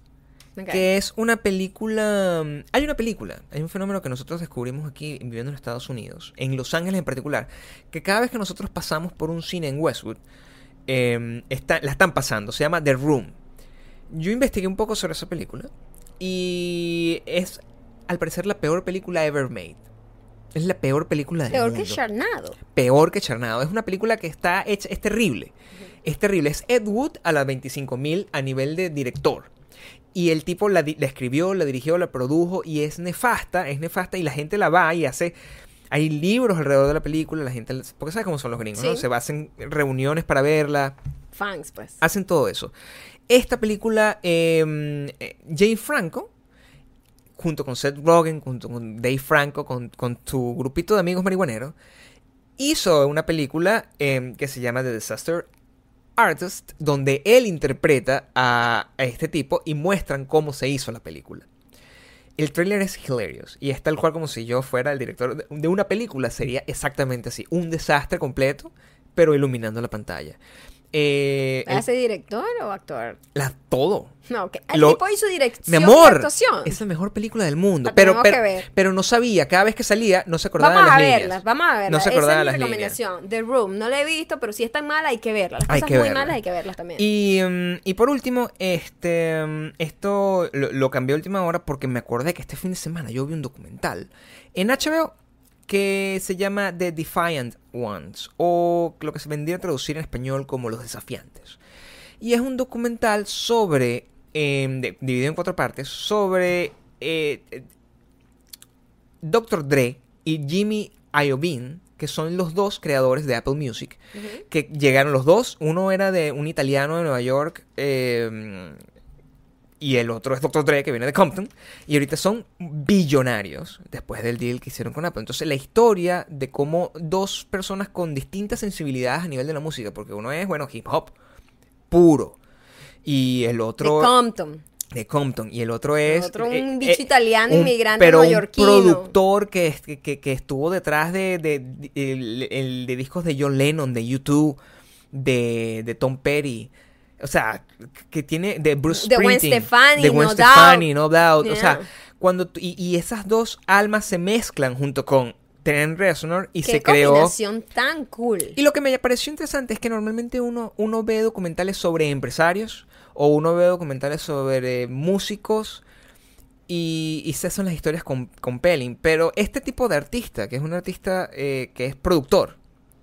Que es una película. mm, Hay una película, hay un fenómeno que nosotros descubrimos aquí viviendo en Estados Unidos, en Los Ángeles en particular, que cada vez que nosotros pasamos por un cine en Westwood, eh, está- la están pasando, se llama The Room. Yo investigué un poco sobre esa película y es, al parecer, la peor película ever made. Es la peor película del Peor mundo que Charnado. peor que Charnado. Es una película que está hecha, es terrible. Es terrible. Es Ed Wood a las 25.000 a nivel de director. Y el tipo la, escribió, la dirigió, la produjo y es nefasta, es nefasta y la gente la va y hace Hay libros alrededor de la película, la gente, porque sabes cómo son los gringos, ¿no? Se hacen reuniones para verla, Fans, pues. hacen todo eso. Esta película, eh, eh, Jane Franco, junto con Seth Rogen, junto con Dave Franco, con, con tu grupito de amigos marihuaneros, hizo una película eh, que se llama The Disaster Artist, donde él interpreta a, este tipo y muestran cómo se hizo la película. El tráiler es hilarious y es tal cual como si yo fuera el director de una película, sería exactamente así, un desastre completo, pero iluminando la pantalla. Eh, el- ¿Hace director o actor? la, todo. No, que el Lo- tipo hizo dirección Mi amor, actuación. es la mejor película del mundo. La Pero, pero, que ver. pero no sabía, cada vez que salía, no se acordaba Vamos de a las verla, líneas. vamos a verla. No se acordaba Esa de es las mi líneas. recomendación. The Room, no la he visto, pero si es tan mala hay que verla. Las Hay cosas que muy verla. malas hay que verlas también. Y, mm, y por último, este mm, esto lo, lo cambié a última hora porque me acordé que este fin de semana yo vi un documental en HBO que se llama The Defiant Ones o lo que se vendría a traducir en español como Los Desafiantes. Y es un documental sobre, eh, de- dividido en cuatro partes, sobre eh, eh, Dr. Dre y Jimmy Iovine, que son los dos creadores de Apple Music, que llegaron los dos. Uno era de un italiano de Nueva York eh, y el otro es Dr. Dre, que viene de Compton. Y ahorita son billonarios después del deal que hicieron con Apple. Entonces, la historia de cómo dos personas con distintas sensibilidades a nivel de la música, porque uno es, bueno, hip hop puro. Y el De otro Compton. de Compton y el otro es otro un eh, bicho eh, italiano, un- inmigrante pero neoyorquino. un productor que, que, estuvo detrás de, de- de- el- el- de discos de John Lennon de U2 de, de Tom Petty o sea que tiene de Bruce De Gwen Springsteen Stefani, de Gwen No Stefani Doubt. No Doubt o sea cuando y, y esas dos almas se mezclan junto con Trent Reznor y Qué se creó combinación tan cool. y lo que me pareció interesante es que normalmente uno, uno ve documentales sobre empresarios o uno ve documentales sobre músicos y, y esas son las historias con, compelling. Pero este tipo de artista, que es un artista eh, que es productor,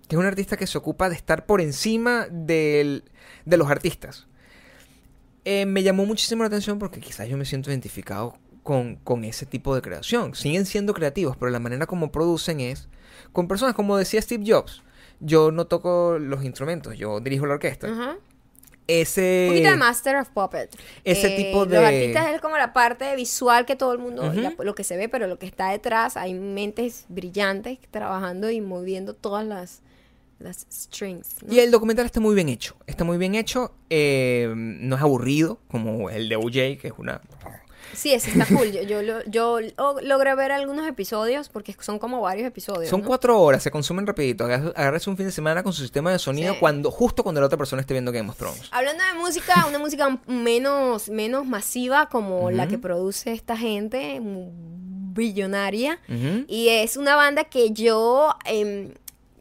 es un artista que se ocupa de estar por encima del- de los artistas, eh, me llamó muchísimo la atención porque quizás yo me siento identificado con, con ese tipo de creación. Siguen siendo creativos, pero la manera como producen es con personas, como decía Steve Jobs. Yo no toco los instrumentos, yo dirijo la orquesta. Ese... Un poquito de Master of Puppet. ese tipo de- Los artistas es como la parte visual que todo el mundo, la- lo que se ve, pero lo que está detrás, hay mentes brillantes trabajando y moviendo todas las, las strings. ¿no? Y el documental está muy bien hecho. Está muy bien hecho. eh, no es aburrido como el de OJ, que es una... Sí, ese está cool. Yo, yo, lo- yo lo- logré ver algunos episodios porque son como varios episodios. Son ¿no? cuatro horas, se consumen rapidito. Agar- Agárrese un fin de semana con su sistema de sonido Sí. cuando justo cuando la otra persona esté viendo Game of Thrones. Hablando de música, una música menos, menos masiva como la que produce esta gente, mm, billonaria. Y es una banda que yo em,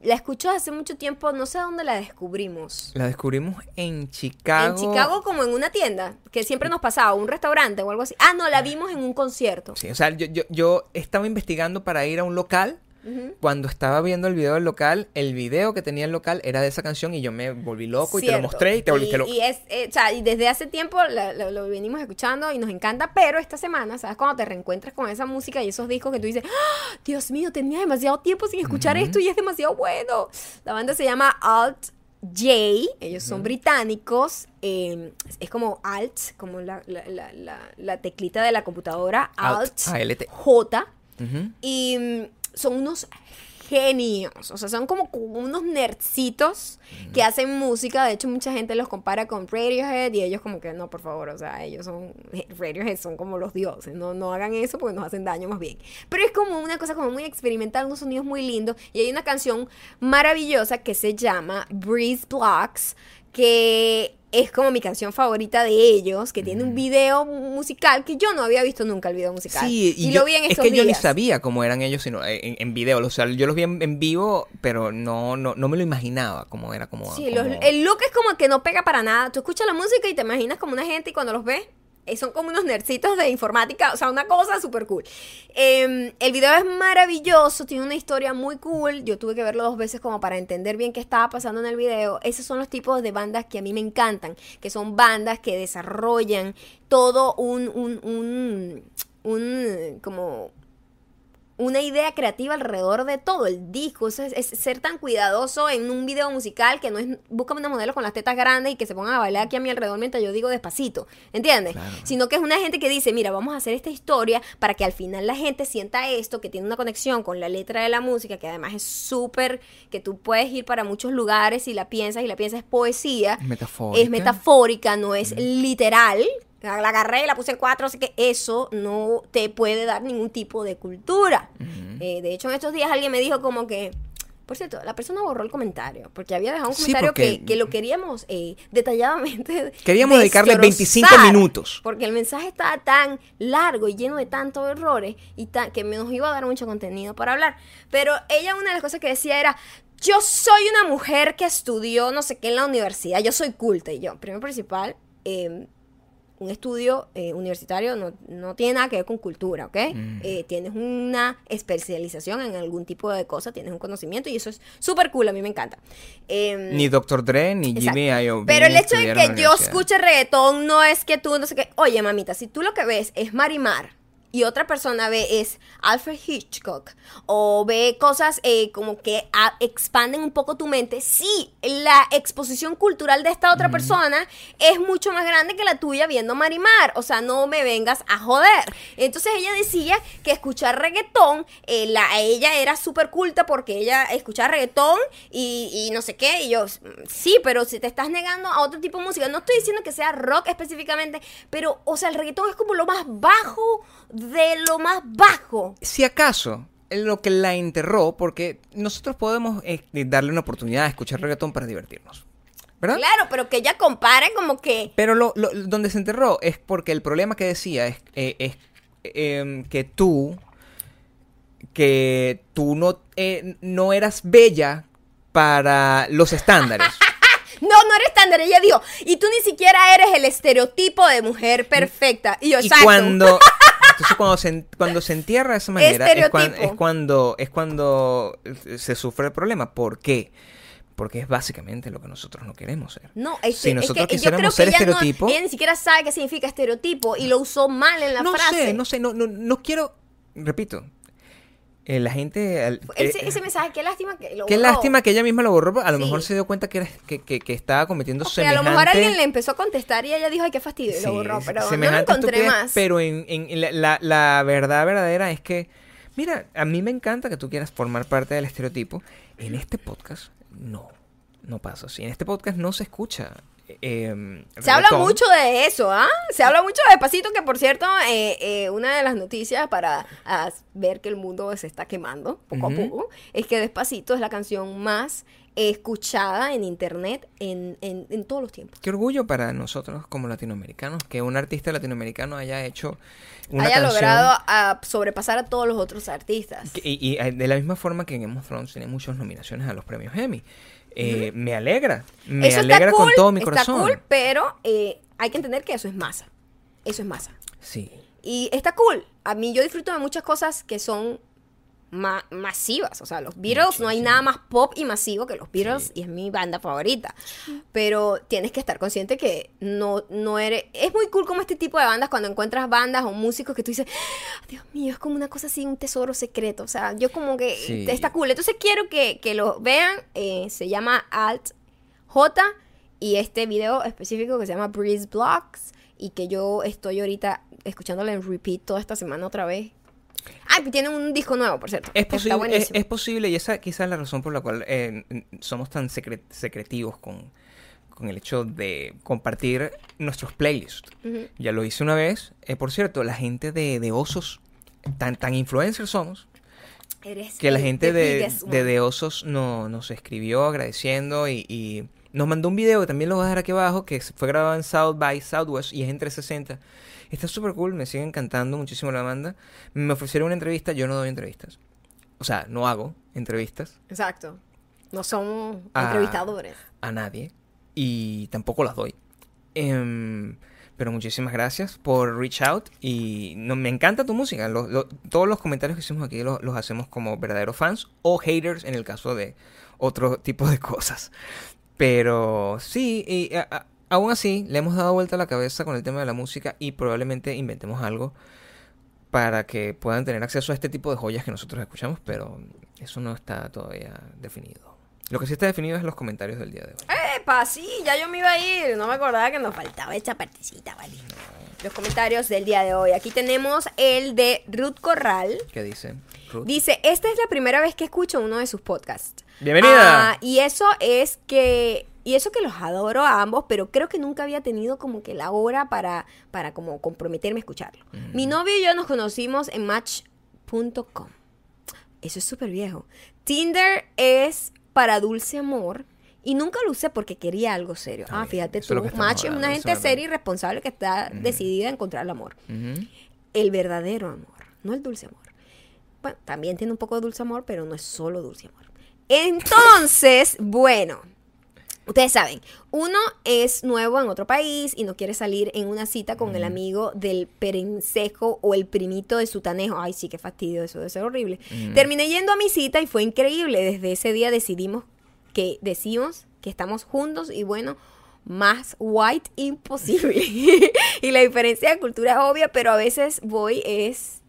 la escucho hace mucho tiempo, no sé dónde la descubrimos. La descubrimos en Chicago. En Chicago como en una tienda, que siempre nos pasaba, un restaurante o algo así. Ah, no, la vimos en un concierto. Sí, o sea, yo, yo, yo estaba investigando para ir a un local. Cuando estaba viendo el video del local, el video que tenía el local era de esa canción y yo me volví loco y te lo mostré y te volviste loco. y es, eh, o sea, y desde hace tiempo la- la- lo venimos escuchando y nos encanta, pero esta semana, ¿sabes? Cuando te reencuentras con esa música y esos discos que tú dices, ¡Ah! Dios mío, tenía demasiado tiempo sin escuchar esto y es demasiado bueno. La banda se llama Alt J, ellos son británicos, eh, es como Alt, como la, la- la- la- la teclita de la computadora, Alt. J, y son unos genios. O sea, son como unos nerdcitos que hacen música. De hecho, mucha gente los compara con Radiohead y ellos como que no, por favor. O sea, ellos son... Radiohead son como los dioses. No, no hagan eso porque nos hacen daño más bien. Pero es como una cosa como muy experimental, unos sonidos muy lindos. Y hay una canción maravillosa que se llama Breeze Blocks que es como mi canción favorita de ellos, que tiene un video musical que yo no había visto nunca el video musical. Sí, y, y yo- lo vi en es que yo ni sabía cómo eran ellos sino en, en video. O sea, yo los vi en, en vivo, pero no, no, no me lo imaginaba cómo era como. Sí, como- los- el look es como que no pega para nada. Tú escuchas la música y te imaginas como una gente y cuando los ves eh, son como unos nercitos de informática, o sea, una cosa súper cool. Eh, el video es maravilloso, tiene una historia muy cool. Yo tuve que verlo dos veces como para entender bien qué estaba pasando en el video. Esos son los tipos de bandas que a mí me encantan, que son bandas que desarrollan todo un, un, un, un como una idea creativa alrededor de todo el disco. Eso es, ser tan cuidadoso en un video musical que no es búscame una modelo con las tetas grandes y que se pongan a bailar aquí a mi alrededor mientras yo digo despacito. ¿Entiendes? Sino que es una gente que dice, mira, vamos a hacer esta historia para que al final la gente sienta esto, que tiene una conexión con la letra de la música, que además es súper, que tú puedes ir para muchos lugares y la piensas y la piensas es poesía. Metafórica. Es metafórica, no es literal, la agarré y la puse cuatro, así que eso no te puede dar ningún tipo de cultura. Eh, de hecho, en estos días alguien me dijo como que, por cierto, la persona borró el comentario, porque había dejado un comentario que, lo queríamos eh, detalladamente. Queríamos dedicarle 25 minutos. Porque el mensaje estaba tan largo y lleno de tantos errores y que nos iba a dar mucho contenido para hablar. Pero ella una de las cosas que decía era, yo soy una mujer que estudió no sé qué en la universidad, yo soy culta y yo, primero principal, eh, un estudio eh, universitario no, no, tiene nada que ver con cultura, ¿ok? Mm. Eh, tienes una especialización en algún tipo de cosa, tienes un conocimiento y eso es súper cool, a mí me encanta. Em, ni Dr. Dre, ni. Jimmy Iovine Pero el hecho de que yo escuche reggaetón no es que tú no sé qué, oye mamita, si tú lo que ves es Marimar y otra persona ve es Alfred Hitchcock o ve cosas eh, como que ah, expanden un poco tu mente, sí, la exposición cultural de esta otra persona es mucho más grande que la tuya viendo Marimar, o sea, no me vengas a joder. Entonces ella decía que escuchar reggaetón, eh, la, ella era súper culta porque ella escuchaba reggaetón y, no sé qué, y yo, sí, pero si te estás negando a otro tipo de música, no estoy diciendo que sea rock específicamente, pero, o sea, el reggaetón es como lo más bajo de lo más bajo. Si acaso lo que la enterró, porque nosotros podemos este, darle una oportunidad a escuchar reggaetón para divertirnos. ¿verdad? Claro, pero que ella compare como que... Pero lo, lo, donde se enterró es porque el problema que decía es, eh, em, que tú, que tú no, eh, no eras bella para los estándares. No, no eres estándar. Ella dijo, y tú ni siquiera eres el estereotipo de mujer perfecta. Y yo, y cuando, Entonces cuando se, cuando se entierra de esa manera es, cuando, es cuando se sufre el problema. ¿Por qué? Porque es básicamente lo que nosotros no queremos ser. No, es que, si nosotros es que, quisiéramos yo creo que ser ella. No, ni siquiera sabe qué significa estereotipo y lo usó mal en la no frase. Sé, no sé, no, no, no quiero. Repito, eh, la gente... El, eh, ese, mensaje, qué lástima que Qué lástima que ella misma lo borró. A lo mejor se dio cuenta que, era, que, estaba cometiendo o a lo mejor alguien le empezó a contestar y ella dijo, ay, qué fastidio, y lo borró. Pero no lo encontré más. Pero en, en la, la, la verdad verdadera es que... Mira, a mí me encanta que tú quieras formar parte del estereotipo. En este podcast, no. No pasa así. En este podcast no se escucha Em, se habla mucho de eso, ¿ah? Se habla mucho de Despacito, que por cierto, eh, eh una de las noticias para ah, ver que el mundo se está quemando poco a poco, es que Despacito es la canción más escuchada en internet en, en, en, todos los tiempos. Qué orgullo para nosotros como latinoamericanos que un artista latinoamericano haya hecho haya logrado ah, sobrepasar a todos los otros artistas. Y, y, eh, de la misma forma que en Game Thrones tiene muchas nominaciones a los premios Emmy. Eh, me alegra. Me alegra con todo mi corazón. Cool, pero eh, hay que entender que eso es masa. Eso es masa. Sí. Y está cool. A mí yo disfruto de muchas cosas que son ma masivas. O sea, los Beatles, no hay nada más pop y masivo que los Beatles sí. y es mi banda favorita. Pero tienes que estar consciente que no, no eres... Es muy cool como este tipo de bandas cuando encuentras bandas o músicos que tú dices, ah, Dios mío, es como una cosa así, un tesoro secreto. O sea, yo como que sí. está cool. Entonces quiero que, que lo vean. Eh, se llama Alt J y este video específico que se llama Breeze Blocks y que yo estoy ahorita escuchándole en repeat toda esta semana otra vez Ah, Ay, tienen un disco nuevo, por cierto. Es posible, es, es, posible y esa quizás es la razón por la cual eh, somos tan secretivos con, con el hecho de compartir nuestros playlists. Uh -huh. Ya lo hice una vez. Eh, por cierto, la gente de, de Osos, tan, tan influencers somos, Eres que la gente de, de, de, Osos no, nos escribió agradeciendo y, y, nos mandó un video que también lo voy a dejar aquí abajo, que fue grabado en South by Southwest y es en 360. Está súper cool, me sigue encantando muchísimo la banda. Me ofrecieron una entrevista, yo no doy entrevistas. O sea, no hago entrevistas. Exacto. No somos entrevistadores. A nadie. Y tampoco las doy. Em, pero muchísimas gracias por reach out y no, me encanta tu música. Lo, todos los comentarios que hicimos aquí los, los, hacemos como verdaderos fans o haters en el caso de otro tipo de cosas. Pero sí, y, Aún así, le hemos dado vuelta a la cabeza con el tema de la música y probablemente inventemos algo para que puedan tener acceso a este tipo de joyas que nosotros escuchamos, pero eso no está todavía definido. Lo que sí está definido es los comentarios del día de hoy. ¡Epa! Sí, ya yo me iba a ir. No me acordaba que nos faltaba esta partecita, ¿vale? Los comentarios del día de hoy. Aquí tenemos el de Ruth Corral. ¿Qué dice? Ruth. Dice, esta es la primera vez que escucho uno de sus podcasts. Bienvenida. Ah, y eso es que y eso que los adoro a ambos, pero creo que nunca había tenido como que la hora para, para como comprometerme a escucharlo. Mm. Mi novio y yo nos conocimos en match.com. Eso es súper viejo. Tinder es para dulce amor. Y nunca lo usé porque quería algo serio. Ah, fíjate tú. Match es una gente seria y responsable que está decidida a encontrar el amor Ujú. el verdadero amor, no el dulce amor. Bueno, también tiene un poco de dulce amor, pero no es solo dulce amor. Entonces, bueno, ustedes saben, uno es nuevo en otro país y no quiere salir en una cita con el amigo del perencejo o el primito de su tanejo. Ay, sí, qué fastidio, eso debe ser horrible. Terminé yendo a mi cita y fue increíble. Desde ese día decidimos que decimos que estamos juntos y bueno, más white imposible. y la diferencia de cultura es obvia, pero a veces voy es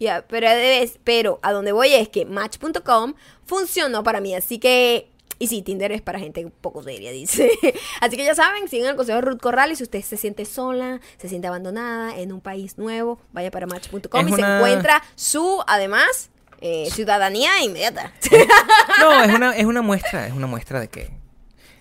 ya, pero, es- pero a donde voy es que Match.com funcionó para mí, así que... Y sí, Tinder es para gente poco seria, dice. Así que ya saben, sigan el consejo de Ruth Corral y si usted se siente sola, se siente abandonada en un país nuevo, vaya para Match.com y se encuentra su, además, eh, ciudadanía inmediata. No, es una, es una muestra, es una muestra de que.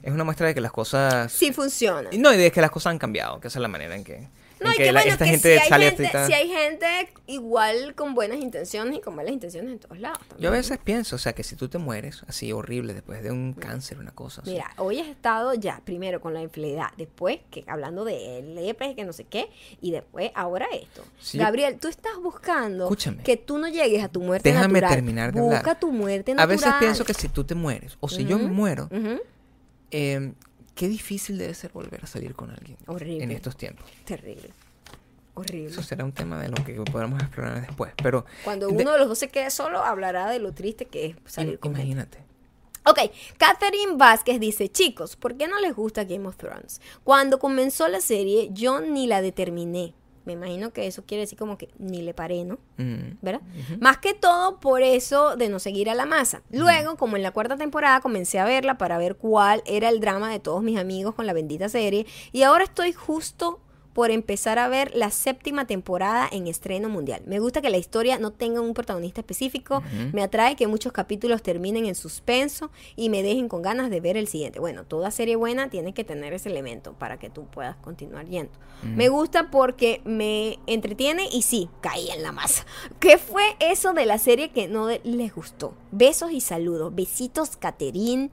Es una muestra de que las cosas. sí funciona. No, y de que las cosas han cambiado, que esa es la manera en que. No, y que que la- bueno, esta que gente si hay gente, si hay gente igual con buenas intenciones y con malas intenciones en todos lados. Yo a también. veces pienso, o sea, que si tú te mueres así horrible después de un cáncer, una cosa así. Mira, hoy has estado ya, primero con la infidelidad, después que hablando de lepres, que no sé qué, y después ahora esto. Sí, Gabriel, tú estás buscando Escúchame. que tú no llegues a tu muerte Déjame natural. terminar de Busca hablar. tu muerte A natural. veces pienso que si tú te mueres, o si yo me muero, eh, qué difícil debe ser volver a salir con alguien Horrible. en estos tiempos. Terrible. Horrible. Eso será un tema de lo que podamos explorar después. Pero Cuando uno de los dos se quede solo, hablará de lo triste que es salir con gente. imagínate. Ok, Catherine Vázquez dice, chicos, ¿por qué no les gusta Game of Thrones? Cuando comenzó la serie, yo ni la determiné. Me imagino que eso quiere decir como que ni le paré, ¿no? Mm. ¿verdad? Más que todo por eso de no seguir a la masa. Luego, como en la cuarta temporada, comencé a verla para ver cuál era el drama de todos mis amigos con la bendita serie. Y ahora estoy justo por empezar a ver la séptima temporada en estreno mundial. Me gusta que la historia no tenga un protagonista específico. Me atrae que muchos capítulos terminen en suspenso y me dejen con ganas de ver el siguiente. Bueno, toda serie buena tiene que tener ese elemento para que tú puedas continuar yendo. Me gusta porque me entretiene y sí, caí en la masa. ¿Qué fue eso de la serie que no les gustó? Besos y saludos. Besitos, Caterín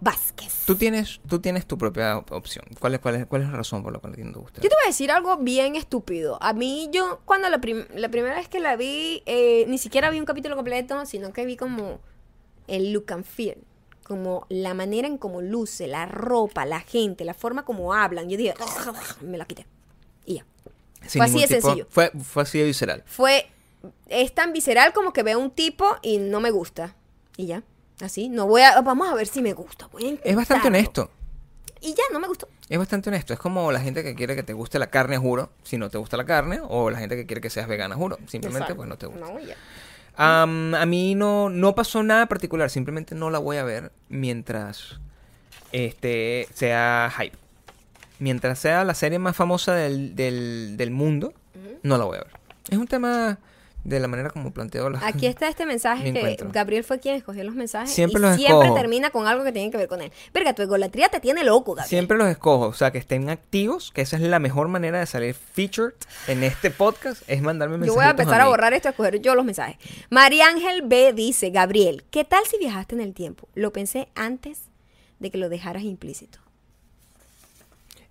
Vázquez. Tú tienes, tú tienes tu propia op- opción. ¿Cuál es, cuál, es, ¿Cuál es la razón por la cual no te gusta? Yo te voy a decir algo bien estúpido. A mí, yo, cuando la, prim- la primera vez que la vi, eh, ni siquiera vi un capítulo completo, sino que vi como el look and feel. Como la manera en cómo luce, la ropa, la gente, la forma como hablan. Yo dije, me la quité. Y ya. Sin fue así de tipo- sencillo. Fue, fue así de visceral. Fue, es tan visceral como que veo un tipo y no me gusta. Y ya. Así, no voy a, vamos a ver si me gusta. Voy a Es bastante honesto. Y ya, no me gustó. Es bastante honesto. Es como la gente que quiere que te guste la carne, juro, si no te gusta la carne, o la gente que quiere que seas vegana, juro. Simplemente Exacto. pues no te gusta. No, ya. A mí no, no pasó nada particular, simplemente no la voy a ver mientras este sea hype. Mientras sea la serie más famosa del, del, del mundo, no la voy a ver. Es un tema de la manera como planteo las Aquí está este mensaje que encuentro. Gabriel fue quien escogió los mensajes. Siempre y los siempre escojo. termina con algo que tiene que ver con él. Verga, tu egolatría te tiene loco, Gabriel. Siempre los escojo, o sea, que estén activos, que esa es la mejor manera de salir featured en este podcast, es mandarme Yo mensajes. voy a empezar a borrar esto a escoger yo los mensajes. María Ángel B dice, Gabriel, ¿qué tal si viajaste en el tiempo? Lo pensé antes de que lo dejaras implícito.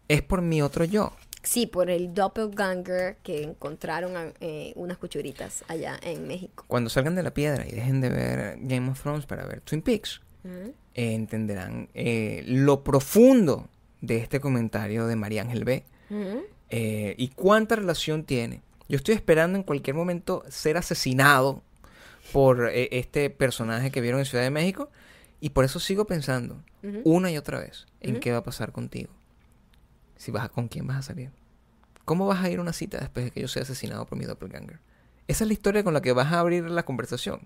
Es por mi otro yo. Sí, por el doppelganger que encontraron eh, unas cuchuritas allá en México. Cuando salgan de la piedra y dejen de ver Game of Thrones para ver Twin Peaks, eh, entenderán eh, lo profundo de este comentario de María Ángel B. Eh, y cuánta relación tiene. Yo estoy esperando en cualquier momento ser asesinado por eh, este personaje que vieron en Ciudad de México y por eso sigo pensando una y otra vez en qué va a pasar contigo. Si vas a, con quién vas a salir. ¿Cómo vas a ir a una cita después de que yo sea asesinado por mi doppelganger? Esa es la historia con la que vas a abrir la conversación.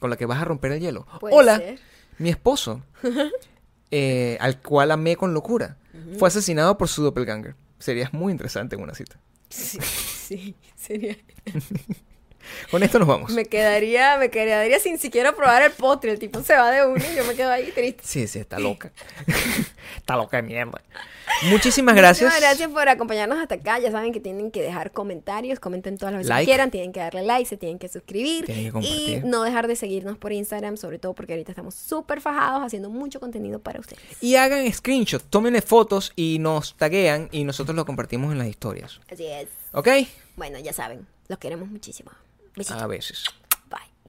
Con la que vas a romper el hielo. Hola, ser. mi esposo, eh, al cual amé con locura, fue asesinado por su doppelganger. Sería muy interesante en una cita. Sí, sí, sería. Con esto nos vamos. Me quedaría, me quedaría sin siquiera probar el postre. El tipo se va de uno y yo me quedo ahí triste. Sí, sí, está loca. está loca de mierda. Muchísimas gracias. Muchas gracias por acompañarnos hasta acá. Ya saben que tienen que dejar comentarios, comenten todas las veces Like. que quieran, tienen que darle like, se tienen que suscribir Tienen que y compartir. no dejar de seguirnos por Instagram, sobre todo porque ahorita estamos súper fajados haciendo mucho contenido para ustedes. Y hagan screenshot, tómenle fotos y nos taguean y nosotros lo compartimos en las historias. Así es. ¿Ok? Bueno, ya saben, los queremos muchísimo. Besitos. A veces.